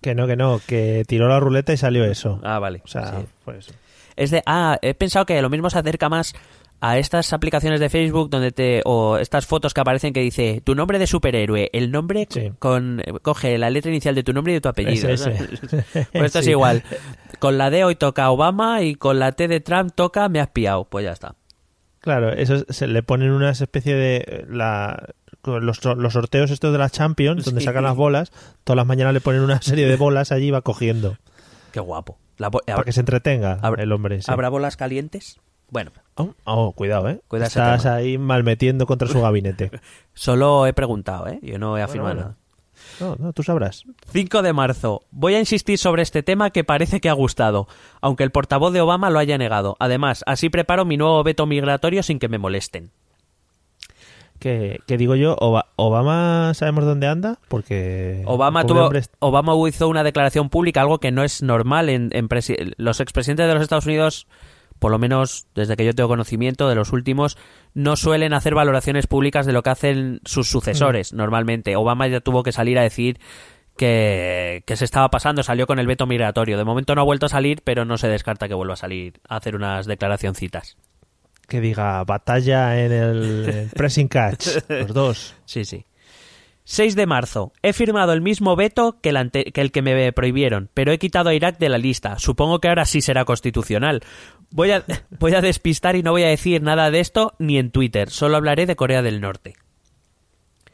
A: Que no, que no, que tiró la ruleta y salió eso.
B: Ah, vale.
A: o sea,
B: sí.
A: pues...
B: Es de, ah, he pensado que lo mismo se acerca más a estas aplicaciones de Facebook donde te, o estas fotos que aparecen que dice tu nombre de superhéroe, el nombre
A: Sí.
B: con, coge la letra inicial de tu nombre y de tu apellido.
A: Ese, ese.
B: ¿sabes? [LAUGHS] Pues esto es [LAUGHS] igual. Con la D hoy toca Obama y con la T de Trump toca me has piado. Pues ya está.
A: Claro, eso se le ponen una especie de eh, la los, los sorteos estos de la Champions donde
B: Sí.
A: sacan las bolas, todas las mañanas le ponen una serie de bolas allí y va cogiendo
B: Qué guapo. La
A: para que se entretenga el hombre. sí.
B: ¿Habrá bolas calientes? Bueno,
A: Oh, oh, cuidado, eh.
B: Cuidado ese
A: Estás ahí malmetiendo contra su gabinete. [LAUGHS]
B: solo he preguntado, ¿eh? Yo no he afirmado
A: bueno.
B: nada.
A: No, no, tú sabrás.
B: 5 de marzo. Voy a insistir sobre este tema que parece que ha gustado, aunque el portavoz de Obama lo haya negado. Además, así preparo mi nuevo veto migratorio sin que me molesten.
A: Que, que digo yo, Oba- Obama sabemos dónde anda porque
B: Obama tuvo,
A: hombre
B: hizo una declaración pública, algo que no es normal en, en los expresidentes de los Estados Unidos, por lo menos desde que yo tengo conocimiento de los últimos, no suelen hacer valoraciones públicas de lo que hacen sus sucesores normalmente. Obama ya tuvo que salir a decir que, que se estaba pasando, salió con el veto migratorio. De momento no ha vuelto a salir, pero no se descarta que vuelva a salir a hacer unas declaracioncitas.
A: que diga batalla en el, el pressing catch, [LAUGHS] los dos.
B: Sí, sí. 6 de marzo. He firmado el mismo veto que el, ante- que el que me prohibieron, pero he quitado a Irak de la lista. Supongo que ahora sí será constitucional. Voy a, voy a despistar y no voy a decir nada de esto ni en Twitter. Solo hablaré de Corea del Norte.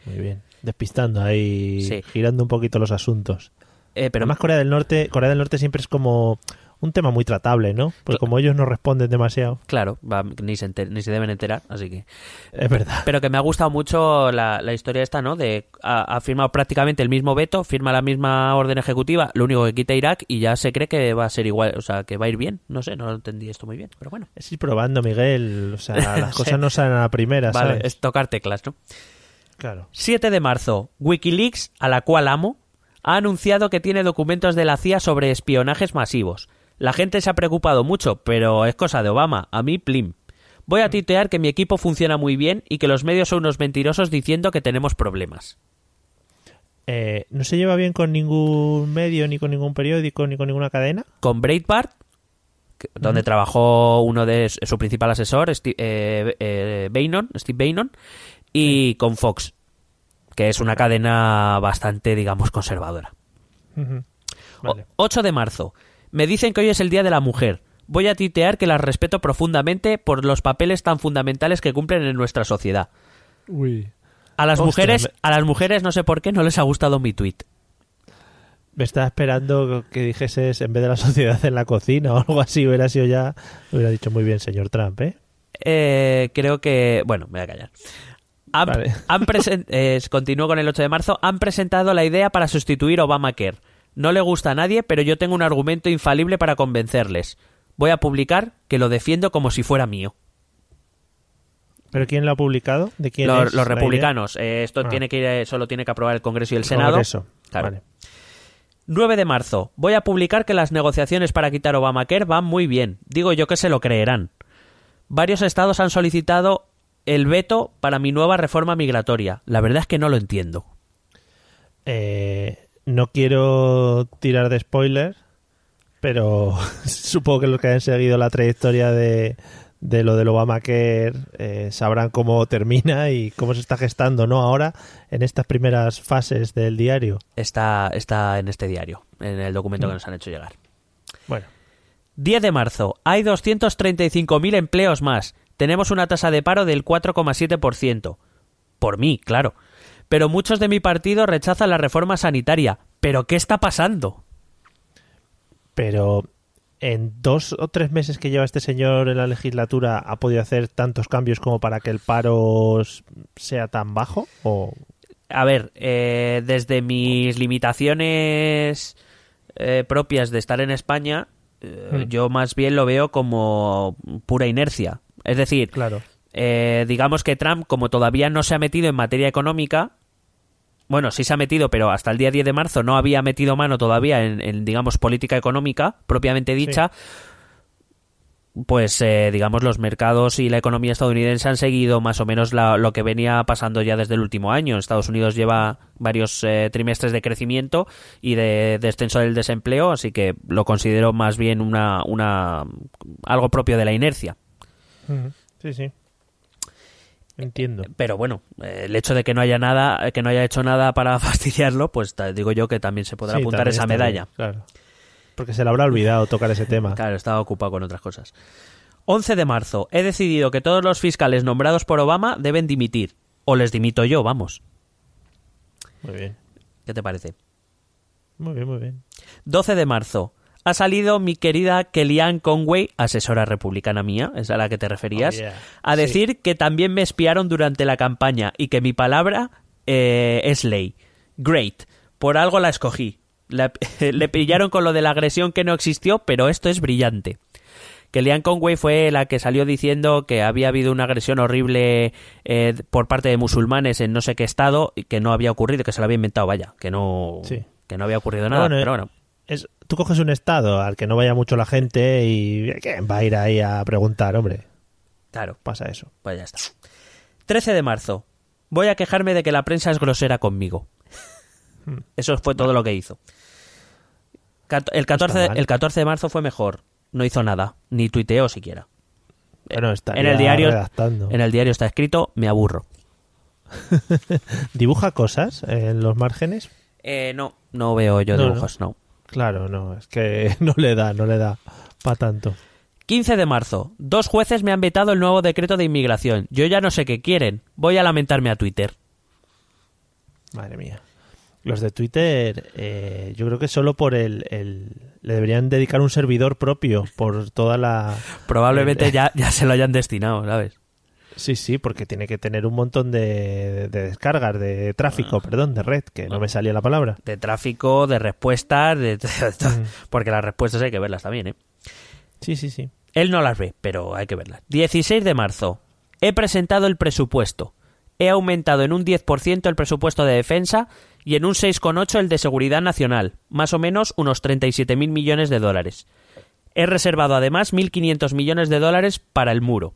A: Muy bien. Despistando ahí,
B: Sí.
A: girando un poquito los asuntos.
B: Eh, pero
A: Pero más Corea del Norte, Corea del Norte siempre es como un tema muy tratable, ¿no? Porque como ellos no responden demasiado,
B: claro, va, ni, se enter- ni se deben enterar, así que...
A: es verdad.
B: Pero que me ha gustado mucho la, la historia esta, ¿no? De ha, ha firmado prácticamente el mismo veto, firma la misma orden ejecutiva, lo único que quita Irak y ya se cree que va a ser igual, o sea, que va a ir bien. No sé, no entendí esto muy bien, pero bueno.
A: Es ir probando, Miguel. O sea, [LAUGHS] las cosas no salen a la primera,
B: Vale,
A: ¿sabes?
B: es tocar teclas, ¿no?
A: Claro.
B: 7 de marzo, Wikileaks, a la cual amo, ha anunciado que tiene documentos de la CIA sobre espionajes masivos. La gente se ha preocupado mucho, pero es cosa de Obama. A mí, plim. Voy a tuitear que mi equipo funciona muy bien y que los medios son unos mentirosos diciendo que tenemos problemas.
A: Eh, ¿No se lleva bien con ningún medio, ni con ningún periódico, ni con ninguna cadena?
B: Con Breitbart, donde trabajó uno de su principal asesor, Sti- eh, eh, Bannon, Steve Bannon, y con Fox, que es una cadena bastante, digamos, conservadora.
A: Vale.
B: 8 de marzo. Me dicen que hoy es el Día de la Mujer. Voy a titear que las respeto profundamente por los papeles tan fundamentales que cumplen en nuestra sociedad. A las
A: Ostras,
B: mujeres, a las mujeres no sé por qué no les ha gustado mi tweet.
A: Me estaba esperando que dijeses en vez de la sociedad en la cocina o algo así, hubiera sido ya. Hubiera dicho muy bien, señor Trump, ¿eh?
B: Eh, creo que. Bueno, me voy a callar. Han,
A: Vale.
B: han [LAUGHS] eh, continúo con el 8 de marzo. Han presentado la idea para sustituir Obamacare. No le gusta a nadie, pero yo tengo un argumento infalible para convencerles. Voy a publicar que lo defiendo como si fuera mío.
A: ¿Pero quién lo ha publicado? ¿De quién
B: Los,
A: es
B: los republicanos. eh, esto
A: Ah.
B: tiene que ir, solo tiene que aprobar el Congreso y el
A: El
B: Senado.
A: Congreso.
B: Claro.
A: Vale.
B: 9 de marzo. Voy a publicar que las negociaciones para quitar Obamacare van muy bien. Digo yo que se lo creerán. Varios estados han solicitado el veto para mi nueva reforma migratoria. La verdad es que no lo entiendo.
A: Eh, no quiero tirar de spoilers, pero [LAUGHS] supongo que los que hayan seguido la trayectoria de, de lo del Obamacare eh, sabrán cómo termina y cómo se está gestando, ¿no? Ahora, en estas primeras fases del diario.
B: Está, está en este diario, en el documento que nos han hecho llegar.
A: Bueno,
B: 10 de marzo. Hay 235.000 empleos más. Tenemos una tasa de paro del 4,7%. Por mí, claro. Pero muchos de mi partido rechazan la reforma sanitaria. ¿Pero qué está pasando?
A: pero en dos o tres meses que lleva este señor en la legislatura ha podido hacer tantos cambios como para que el paro sea tan bajo o
B: A ver, eh, desde mis limitaciones eh, propias de estar en España, eh,
A: Hmm.
B: yo más bien lo veo como pura inercia. Es decir,
A: claro
B: digamos que Trump, como todavía no se ha metido en materia económica, bueno, sí se ha metido, pero hasta el día 10 de marzo no había metido mano todavía en, en, digamos, política económica propiamente dicha, pues, eh, digamos, los mercados y la economía estadounidense han seguido más o menos la- lo que venía pasando ya desde el último año. Estados Unidos lleva varios eh, trimestres de crecimiento y de descenso del desempleo, así que lo considero más bien una, una algo propio de la inercia.
A: Sí sí entiendo
B: Pero bueno, eh, el hecho de que no haya nada, que no haya hecho nada para [LAUGHS] fastidiarlo, pues digo yo que también se podrá
A: Sí,
B: apuntar esa medalla.
A: bien, claro porque se le habrá olvidado tocar ese tema
B: Claro, estaba ocupado con otras cosas. 11 de marzo. He decidido que todos los fiscales nombrados por Obama deben dimitir. O les dimito yo, vamos.
A: muy bien
B: ¿Qué te parece?
A: muy bien muy bien
B: 12 de marzo. Ha salido mi querida Kellyanne Conway, asesora republicana mía, es a la que te referías,
A: Oh, yeah.
B: a
A: Sí.
B: decir que también me espiaron durante la campaña y que mi palabra eh, es ley. Great. Por algo la escogí. La- [LAUGHS] le pillaron con lo de la agresión que no existió, pero esto es brillante. Kellyanne Conway fue la que salió diciendo que había habido una agresión horrible eh, por parte de musulmanes en no sé qué estado y que no había ocurrido, que se lo había inventado, vaya, que no,
A: Sí.
B: que no había ocurrido nada.
A: Bueno,
B: pero bueno,
A: es, tú coges un estado al que no vaya mucho la gente y ¿quién va a ir ahí a preguntar hombre
B: claro.
A: pasa eso
B: Pues ya está. 13 de marzo. Voy a quejarme de que la prensa es grosera conmigo. Eso fue todo lo que hizo. El 14,
A: mal.
B: el 14 de marzo fue mejor. No hizo nada. Ni tuiteó siquiera.
A: bueno está
B: en el diario
A: redactando.
B: En el diario está escrito, me aburro. [LAUGHS]
A: dibuja cosas en los márgenes
B: Eh, no, no veo yo
A: No,
B: dibujos, no.
A: Claro, no, es que [LAUGHS] no le da, no le da para tanto.
B: 15 de marzo. Dos jueces me han vetado el nuevo decreto de inmigración. Yo ya no sé qué quieren. Voy a lamentarme a Twitter.
A: Madre mía. Los de Twitter, eh, yo creo que solo por el, el- Le deberían dedicar un servidor propio por toda la...
B: Probablemente
A: el-
B: ya, ya se lo hayan destinado, ¿sabes?
A: Sí, sí, porque tiene que tener un montón de, de descargas, de tráfico, perdón, de red, que no me salía la palabra.
B: de tráfico, de respuestas, de-
A: Mm.
B: porque las respuestas hay que verlas también, ¿eh?
A: Sí, sí, sí.
B: Él no las ve, pero hay que verlas. 16 de marzo. He presentado el presupuesto. He aumentado en un 10% el presupuesto de defensa y en un 6,8 el de seguridad nacional, más o menos unos 37.000 millones de dólares. He reservado además 1.500 millones de dólares para el muro.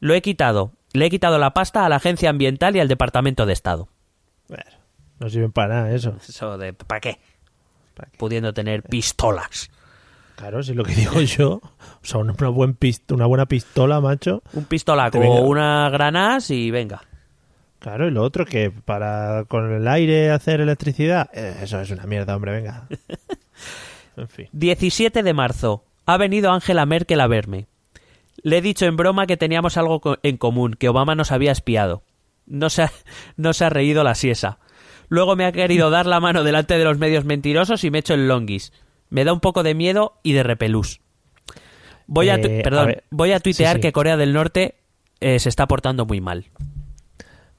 B: Lo he quitado. Le he quitado la pasta a la Agencia Ambiental y al Departamento de Estado.
A: Bueno, no sirven para nada eso.
B: Eso de ¿para qué?
A: ¿Para qué?
B: Pudiendo tener pistolas.
A: Claro, si es lo que digo [LAUGHS] yo. O sea, una, una buen pist- una buena pistola, macho.
B: Un pistolaco,
A: venga.
B: una granas y venga.
A: Claro, y lo otro que para con el aire hacer electricidad, eh, eso es una mierda, hombre, venga. [LAUGHS] En fin.
B: 17 de marzo. Ha venido Angela Merkel a verme. Le he dicho en broma que teníamos algo en común, que Obama nos había espiado. No se ha, [LAUGHS] no se ha reído la siesa. Luego me ha querido dar la mano delante de los medios mentirosos y me he hecho el longuis. Me da un poco de miedo y de repelús. Voy a,
A: Eh, a
B: perdón,
A: ver,
B: voy a tuitear
A: sí, sí.
B: que Corea del Norte eh, se está portando muy mal.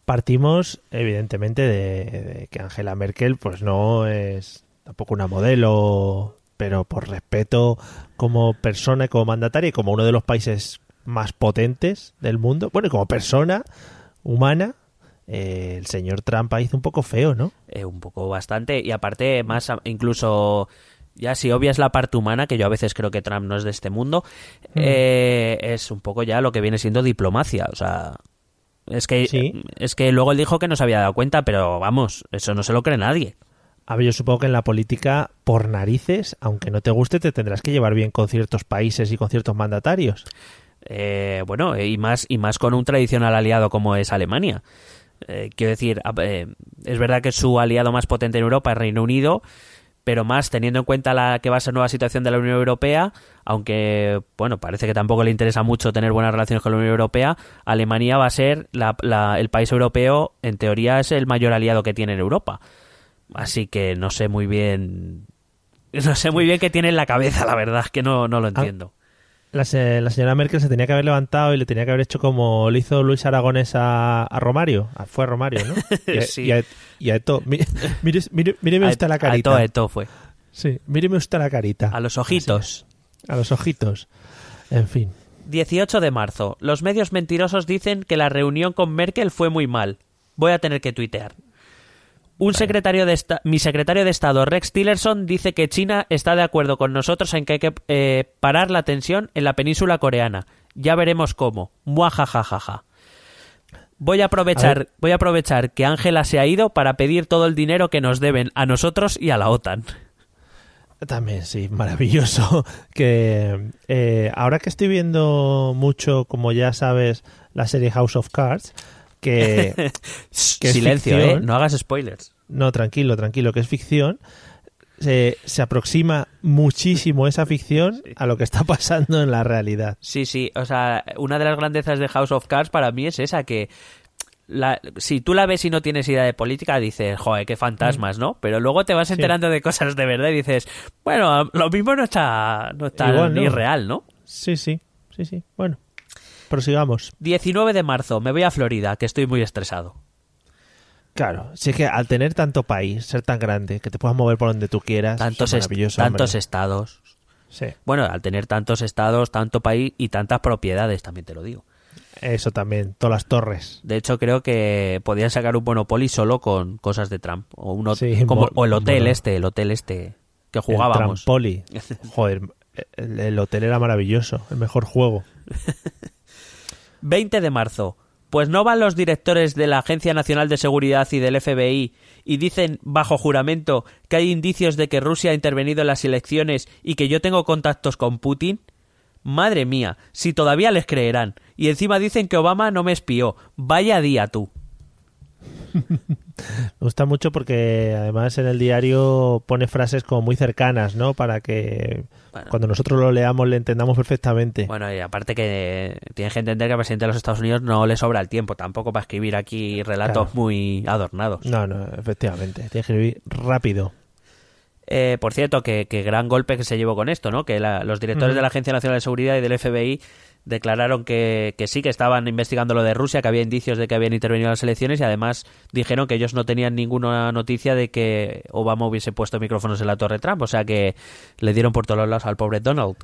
A: Partimos, evidentemente, de, de que Angela Merkel, pues no es tampoco una modelo, pero por respeto como persona y como mandataria y como uno de los países más potentes del mundo, bueno, y como persona humana, eh, el señor Trump hizo un poco feo, ¿no?
B: Eh, un poco bastante y aparte más incluso ya si obvias la parte humana que yo a veces creo que Trump no es de este mundo eh, es un poco ya lo que viene siendo diplomacia o sea es que
A: Sí.
B: es que luego él dijo que no se había dado cuenta pero vamos eso no se lo cree nadie
A: A ver, yo supongo que en la política, por narices, aunque no te guste, te tendrás que llevar bien con ciertos países y con ciertos mandatarios.
B: Eh, bueno y más y más con un tradicional aliado como es Alemania Eh, quiero decir eh, es verdad que su aliado más potente en Europa es Reino Unido pero más teniendo en cuenta la que va a ser nueva situación de la Unión Europea, aunque bueno, parece que tampoco le interesa mucho tener buenas relaciones con la Unión Europea, Alemania va a ser la- el país europeo, en teoría es el mayor aliado que tiene en Europa. Así que no sé muy bien, [LAUGHS] no sé muy bien qué tiene en la cabeza, la verdad, que no, no lo entiendo.
A: La, se- la señora Merkel se tenía que haber levantado y le tenía que haber hecho como le hizo Luis Aragonés a, a Romario. A- fue a Romario, ¿no? [LAUGHS] Y a,
B: Sí.
A: y a-. Mire- [LAUGHS] mire- mire- míreme usted la carita.
B: a todo fue.
A: Sí, míreme usted la carita.
B: A los ojitos.
A: A los ojitos. En fin.
B: 18 de marzo. Los medios mentirosos dicen que la reunión con Merkel fue muy mal. Voy a tener que tuitear. Un secretario de esta- mi secretario de Estado, Rex Tillerson, dice que China está de acuerdo con nosotros en que hay que eh, parar la tensión en la península coreana. Ya veremos cómo. Muajajajaja. Voy a aprovechar, voy a aprovechar que Ángela se ha ido para pedir todo el dinero que nos deben a nosotros y a la OTAN.
A: También, sí, maravilloso. [LAUGHS] Que eh, ahora que estoy viendo mucho, como ya sabes, la serie House of Cards, que [LAUGHS]
B: Silencio, eh. No hagas spoilers.
A: No, tranquilo, tranquilo, que es ficción. Se, se aproxima muchísimo esa ficción a lo que está pasando en la realidad.
B: Sí, sí, o sea, una de las grandezas de House of Cards para mí es esa, que la- si tú la ves y no tienes idea de política, dices, joder, qué fantasmas, ¿no? Pero luego te vas
A: Sí.
B: enterando de cosas de verdad y dices, bueno, lo mismo no está, no está
A: Igual,
B: ni
A: ¿no?
B: real, ¿no?
A: Sí, sí, sí, sí. Bueno, prosigamos.
B: 19 de marzo, me voy a Florida, que estoy muy estresado.
A: Claro, sí que al tener tanto país, ser tan grande, que te puedas mover por donde tú quieras,
B: Tantos,
A: eso es
B: est-
A: maravilloso.
B: tantos
A: hombre.
B: estados.
A: Sí,
B: Bueno, al tener tantos estados, tanto país y tantas propiedades, también te lo digo.
A: eso también, todas las torres.
B: De hecho, creo que podían sacar un Monopoly solo con cosas de Trump. O, un hot-
A: Sí,
B: como, o el hotel este, el hotel este que
A: El
B: jugábamos.
A: Trampoli. [LAUGHS] Joder, el, el hotel era maravilloso, el mejor juego. [LAUGHS]
B: 20 de marzo. Pues no van los directores de la Agencia Nacional de Seguridad y del FBI y dicen bajo juramento que hay indicios de que Rusia ha intervenido en las elecciones y que yo tengo contactos con Putin. Madre mía, si todavía les creerán. Y encima dicen que Obama no me espió. Vaya día tú. [LAUGHS]
A: Me gusta mucho porque además en el diario pone frases como muy cercanas, ¿no? Para que
B: Bueno.
A: cuando nosotros lo leamos le entendamos perfectamente.
B: Bueno, y aparte que tienes que entender que al presidente de los Estados Unidos no le sobra el tiempo tampoco para escribir aquí relatos
A: Claro.
B: muy adornados.
A: No, no, efectivamente. Tiene que escribir rápido.
B: Eh, por cierto, que, que gran golpe que se llevó con esto, ¿no? Que la- los directores de la Agencia Nacional de Seguridad y del FBI declararon que, que sí, que estaban investigando lo de Rusia, que había indicios de que habían intervenido en las elecciones y además dijeron que ellos no tenían ninguna noticia de que Obama hubiese puesto micrófonos en la Torre Trump. O sea que le dieron por todos los lados al pobre Donald.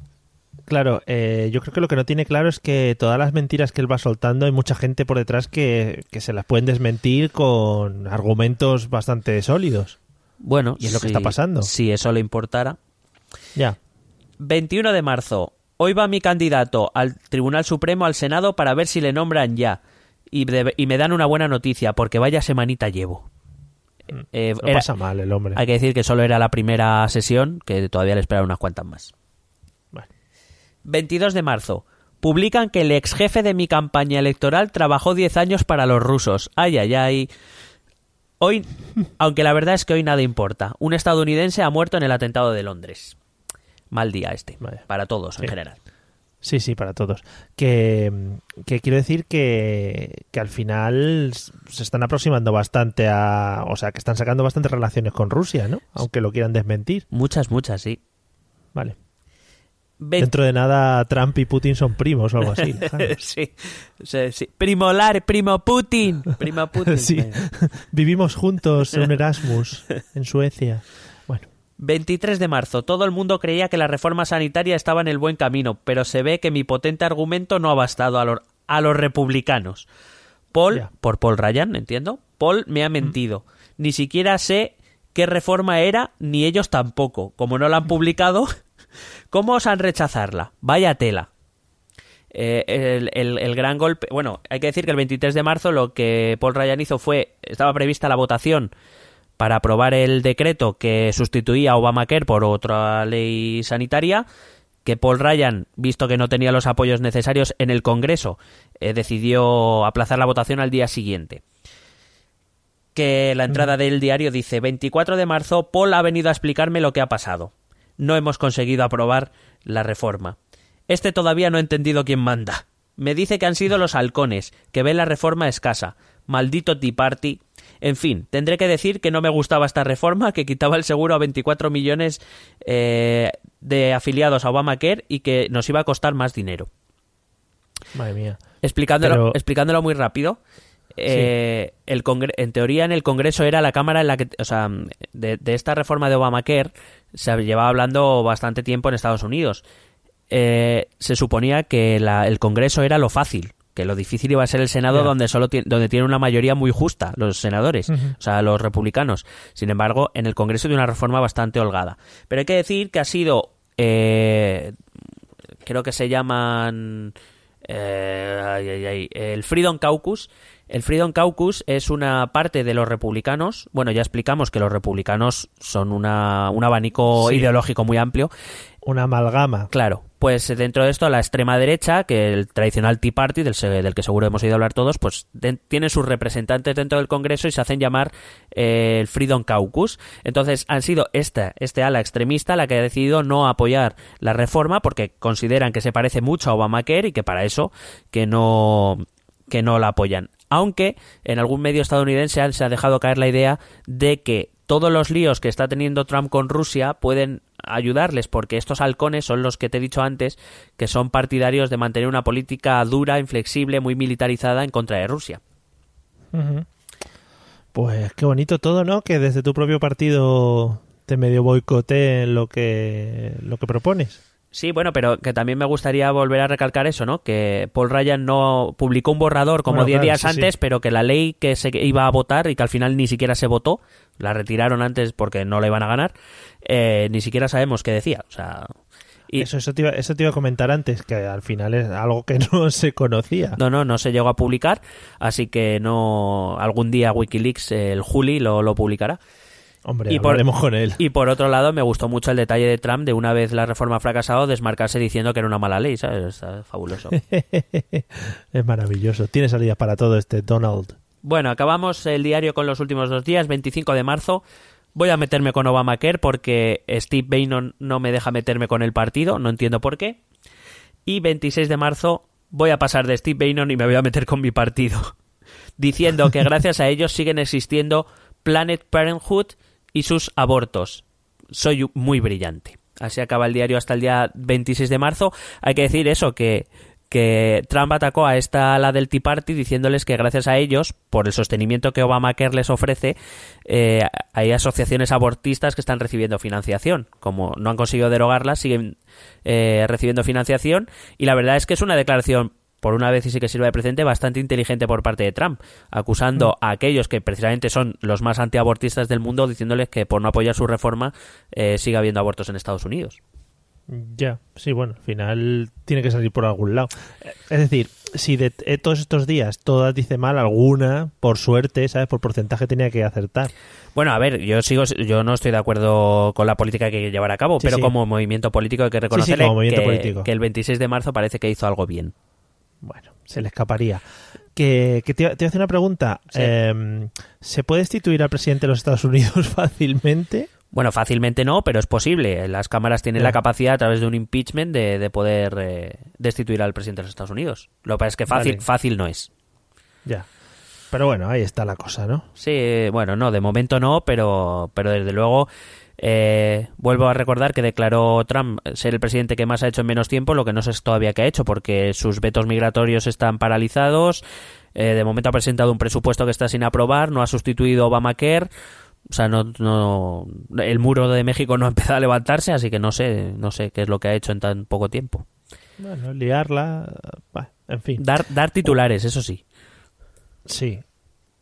A: Claro, eh, yo creo que lo que no tiene claro es que todas las mentiras que él va soltando hay mucha gente por detrás que, que se las pueden desmentir con argumentos bastante sólidos.
B: Bueno,
A: Y es lo que está pasando.
B: Si eso le importara.
A: Ya.
B: 21 de marzo. Hoy va mi candidato al Tribunal Supremo, al Senado, para ver si le nombran ya. Y, de- y me dan una buena noticia, porque vaya semanita llevo. Eh,
A: Lo
B: era-
A: pasa mal el hombre.
B: hay que decir que solo era la primera sesión, que todavía le esperan unas cuantas más.
A: Bueno.
B: 22 de marzo. Publican que el ex jefe de mi campaña electoral trabajó 10 años para los rusos. Ay, ay, ay. Hoy, aunque la verdad es que hoy nada importa. Un estadounidense ha muerto en el atentado de Londres. Mal día este,
A: Vaya.
B: para todos en general.
A: Sí, sí, para todos. Que, que quiero decir que, que al final se están aproximando bastante a... O sea, que están sacando bastantes relaciones con Rusia, ¿no? Aunque lo quieran desmentir.
B: Muchas, muchas, sí.
A: Vale.
B: Ve-
A: Dentro de nada, Trump y Putin son primos o algo así. [LAUGHS]
B: sí, sí, sí. Primolar, primo Putin. Primo [LAUGHS] Putin.
A: Sí. [LAUGHS] Vivimos juntos en Erasmus en Suecia. Bueno,
B: 23 de marzo. Todo el mundo creía que la reforma sanitaria estaba en el buen camino, pero se ve que mi potente argumento no ha bastado a, los- a los republicanos. Paul, por Paul Ryan, entiendo, Paul me ha mentido. Ni siquiera sé qué reforma era, ni ellos tampoco. Como no la han publicado, [LAUGHS] ¿cómo osan rechazarla? Vaya tela. Eh, el, el- el gran golpe. Bueno, hay que decir que el 23 de marzo lo que Paul Ryan hizo fue. Estaba prevista la votación para aprobar el decreto que sustituía a Obamacare por otra ley sanitaria. Que Paul Ryan, visto que no tenía los apoyos necesarios en el Congreso, eh, decidió aplazar la votación al día siguiente. Que la entrada del diario dice: 24 de marzo, Paul ha venido a explicarme lo que ha pasado. No hemos conseguido aprobar la reforma. Este todavía no ha entendido quién manda. Me dice que han sido los halcones, que ven la reforma escasa. Maldito Tea Party. En fin, tendré que decir que no me gustaba esta reforma, que quitaba el seguro a 24 millones eh, de afiliados a Obamacare y que nos iba a costar más dinero.
A: madre mía.
B: Explicándolo,
A: Pero-
B: explicándolo muy rápido. eh, el congre- en teoría en el Congreso era la cámara en la que, o sea, de, de esta reforma de Obamacare se llevaba hablando bastante tiempo en Estados Unidos. Eh, se suponía que la- el Congreso era lo fácil, que lo difícil iba a ser el Senado donde solo ti- donde tiene una mayoría muy justa los senadores, o sea, los republicanos. Sin embargo, en el Congreso tiene una reforma bastante holgada. Pero hay que decir que ha sido eh, creo que se llaman eh, ay, ay, ay, el Freedom Caucus. El Freedom Caucus es una parte de los republicanos. Bueno, ya explicamos que los republicanos son una, un abanico
A: Sí.
B: ideológico muy amplio.
A: Una amalgama.
B: Claro, pues dentro de esto la extrema derecha, que el tradicional Tea Party, del, que seguro hemos oído hablar todos, pues tiene sus representantes dentro del Congreso y se hacen llamar eh, el Freedom Caucus. Entonces han sido esta, este ala extremista la que ha decidido no apoyar la reforma porque consideran que se parece mucho a Obamacare y que para eso que no que no la apoyan. Aunque en algún medio estadounidense se ha dejado caer la idea de que todos los líos que está teniendo Trump con Rusia pueden ayudarles porque estos halcones son los que te he dicho antes que son partidarios de mantener una política dura, inflexible, muy militarizada en contra de Rusia.
A: Pues qué bonito todo, ¿no? Que desde tu propio partido te medio boicoteen lo que, lo que propones.
B: Sí, bueno, pero que también me gustaría volver a recalcar eso, ¿no? Que Paul Ryan no publicó un borrador como
A: Bueno,
B: 10
A: claro,
B: días
A: sí,
B: antes,
A: sí.
B: pero que la ley que se iba a votar y que al final ni siquiera se votó, la retiraron antes porque no la iban a ganar, eh, ni siquiera sabemos qué decía. O sea, y,
A: Eso, eso, te iba, eso te iba a comentar antes, que al final es algo que [LAUGHS] no se conocía.
B: No, no, no se llegó a publicar, así que no. Algún día Wikileaks, el Juli, lo, lo publicará.
A: Hombre,
B: y por-
A: con él.
B: Y por otro lado, me gustó mucho el detalle de Trump de una vez la reforma ha fracasado, desmarcarse diciendo que era una mala ley, ¿sabes? Está fabuloso. [LAUGHS]
A: es maravilloso. Tiene salidas para todo este Donald.
B: Bueno, acabamos el diario con los últimos dos días, 25 de marzo. Voy a meterme con Obamacare porque Steve Bannon no me deja meterme con el partido, no entiendo por qué. Y 26 de marzo voy a pasar de Steve Bannon y me voy a meter con mi partido, [LAUGHS] diciendo que gracias a ellos siguen existiendo Planet Parenthood y sus abortos. Soy muy brillante. Así acaba el diario hasta el día 26 de marzo. Hay que decir eso, que, que Trump atacó a esta ala del Tea Party diciéndoles que gracias a ellos, por el sostenimiento que Obamacare les ofrece, eh, hay asociaciones abortistas que están recibiendo financiación. Como no han conseguido derogarlas, siguen eh, recibiendo financiación. Y la verdad es que es una declaración por una vez y sí que sirve de precedente, bastante inteligente por parte de Trump, acusando a aquellos que precisamente son los más antiabortistas del mundo, diciéndoles que por no apoyar su reforma eh, sigue habiendo abortos en Estados Unidos.
A: Ya, sí, bueno, al final tiene que salir por algún lado. Es decir, si de eh, todos estos días todas dice mal, alguna, por suerte, ¿sabes? Por porcentaje tenía que acertar.
B: Bueno, a ver, yo sigo, yo no estoy de acuerdo con la política que hay que llevar a cabo,
A: Sí,
B: pero
A: sí.
B: como movimiento político hay que reconocerle que el 26 de marzo parece que hizo algo bien.
A: Bueno, se le escaparía. Que, que te, te voy a hacer una pregunta.
B: Sí.
A: Eh, ¿Se puede destituir al presidente de los Estados Unidos [LAUGHS] fácilmente?
B: Bueno, fácilmente no, pero es posible. Las cámaras tienen la capacidad a través de un impeachment de, de poder eh, destituir al presidente de los Estados Unidos. Lo que pasa es que fácil,
A: Vale.
B: fácil no es.
A: Ya. Pero bueno, ahí está la cosa, ¿no?
B: Sí, bueno, no, de momento no, pero, pero desde luego eh, vuelvo a recordar que declaró Trump ser el presidente que más ha hecho en menos tiempo, lo que no sé todavía qué ha hecho, porque sus vetos migratorios están paralizados. eh, de momento ha presentado un presupuesto que está sin aprobar, no ha sustituido Obamacare. O sea, no, no, el muro de México no [LAUGHS] ha empezado a levantarse, así que no sé, no sé qué es lo que ha hecho en tan poco tiempo.
A: Bueno, liarla. en fin.
B: Dar, dar titulares, eso sí.
A: Sí.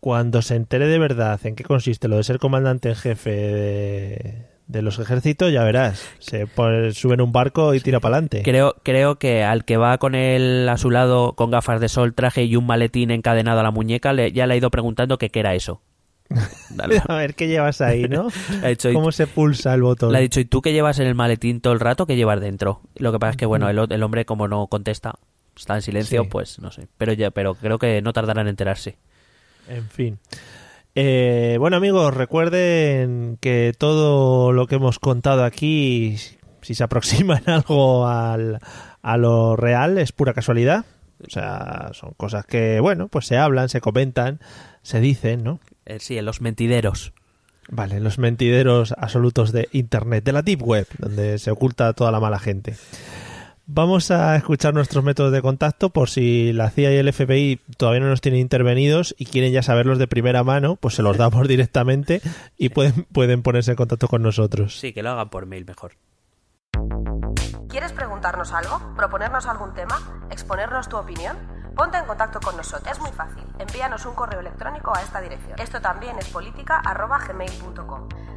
A: Cuando se entere de verdad en qué consiste lo de ser comandante en jefe de, de los ejércitos, ya verás. Se pone, sube en un barco y tira para adelante.
B: Creo, creo que al que va con él a su lado con gafas de sol, traje y un maletín encadenado a la muñeca, le- ya le ha ido preguntando que qué era eso. [LAUGHS] Dale.
A: A ver qué llevas ahí, ¿no? [LAUGHS]
B: Ha dicho, ¿y
A: ¿Cómo se pulsa el botón?
B: Le ha dicho, ¿y tú qué llevas en el maletín todo el rato? ¿Qué llevas dentro? Lo que pasa es que, bueno, el, el hombre como no contesta, está en silencio,
A: Sí.
B: pues no sé. Pero ya, pero creo que no tardará en enterarse.
A: En fin. Eh, bueno amigos, recuerden que todo lo que hemos contado aquí, si se aproxima en algo al, a lo real, es pura casualidad. O sea, son cosas que, bueno, pues se hablan, se comentan, se dicen, ¿no?
B: Eh, sí, en los mentideros.
A: Vale, los mentideros absolutos de Internet, de la Deep Web, donde se oculta toda la mala gente. Vamos a escuchar nuestros métodos de contacto por si la CIA y el FBI todavía no nos tienen intervenidos y quieren ya saberlos de primera mano, pues se los damos [LAUGHS] directamente y pueden, pueden ponerse en contacto con nosotros.
B: Sí, que lo hagan por mail mejor.
D: ¿Quieres preguntarnos algo? ¿Proponernos algún tema? ¿Exponernos tu opinión? Ponte en contacto con nosotros. Es muy fácil. Envíanos un correo electrónico a esta dirección. Esto también es política arroba gmail.com.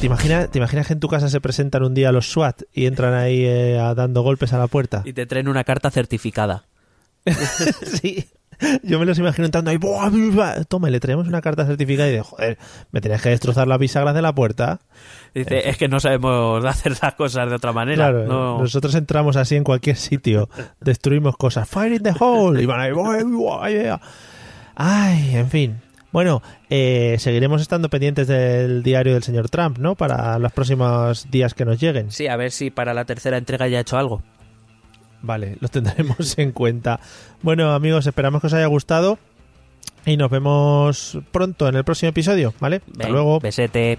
A: ¿Te imaginas, ¿Te imaginas que en tu casa se presentan un día los SWAT y entran ahí eh, a- dando golpes a la puerta?
B: Y te traen una carta certificada. [LAUGHS]
A: sí. Yo me los imagino entrando ahí, ¡buah, buah! toma, le traemos una carta certificada y de, joder, me tenías que destrozar las bisagras de la puerta.
B: Dice, es que no sabemos [LAUGHS] hacer las cosas de otra manera.
A: Claro,
B: no.
A: nosotros entramos así en cualquier sitio, destruimos cosas, fire in the hole, y van ahí, ¡buah, buah, yeah! ay, en fin. Bueno, eh, seguiremos estando pendientes del diario del señor Trump, ¿no? Para los próximos días que nos lleguen.
B: Sí, a ver si para la tercera entrega ya ha hecho algo.
A: Vale, lo tendremos en cuenta. Bueno, amigos, esperamos que os haya gustado y nos vemos pronto en el próximo episodio, ¿vale? Hasta luego.
B: Besete.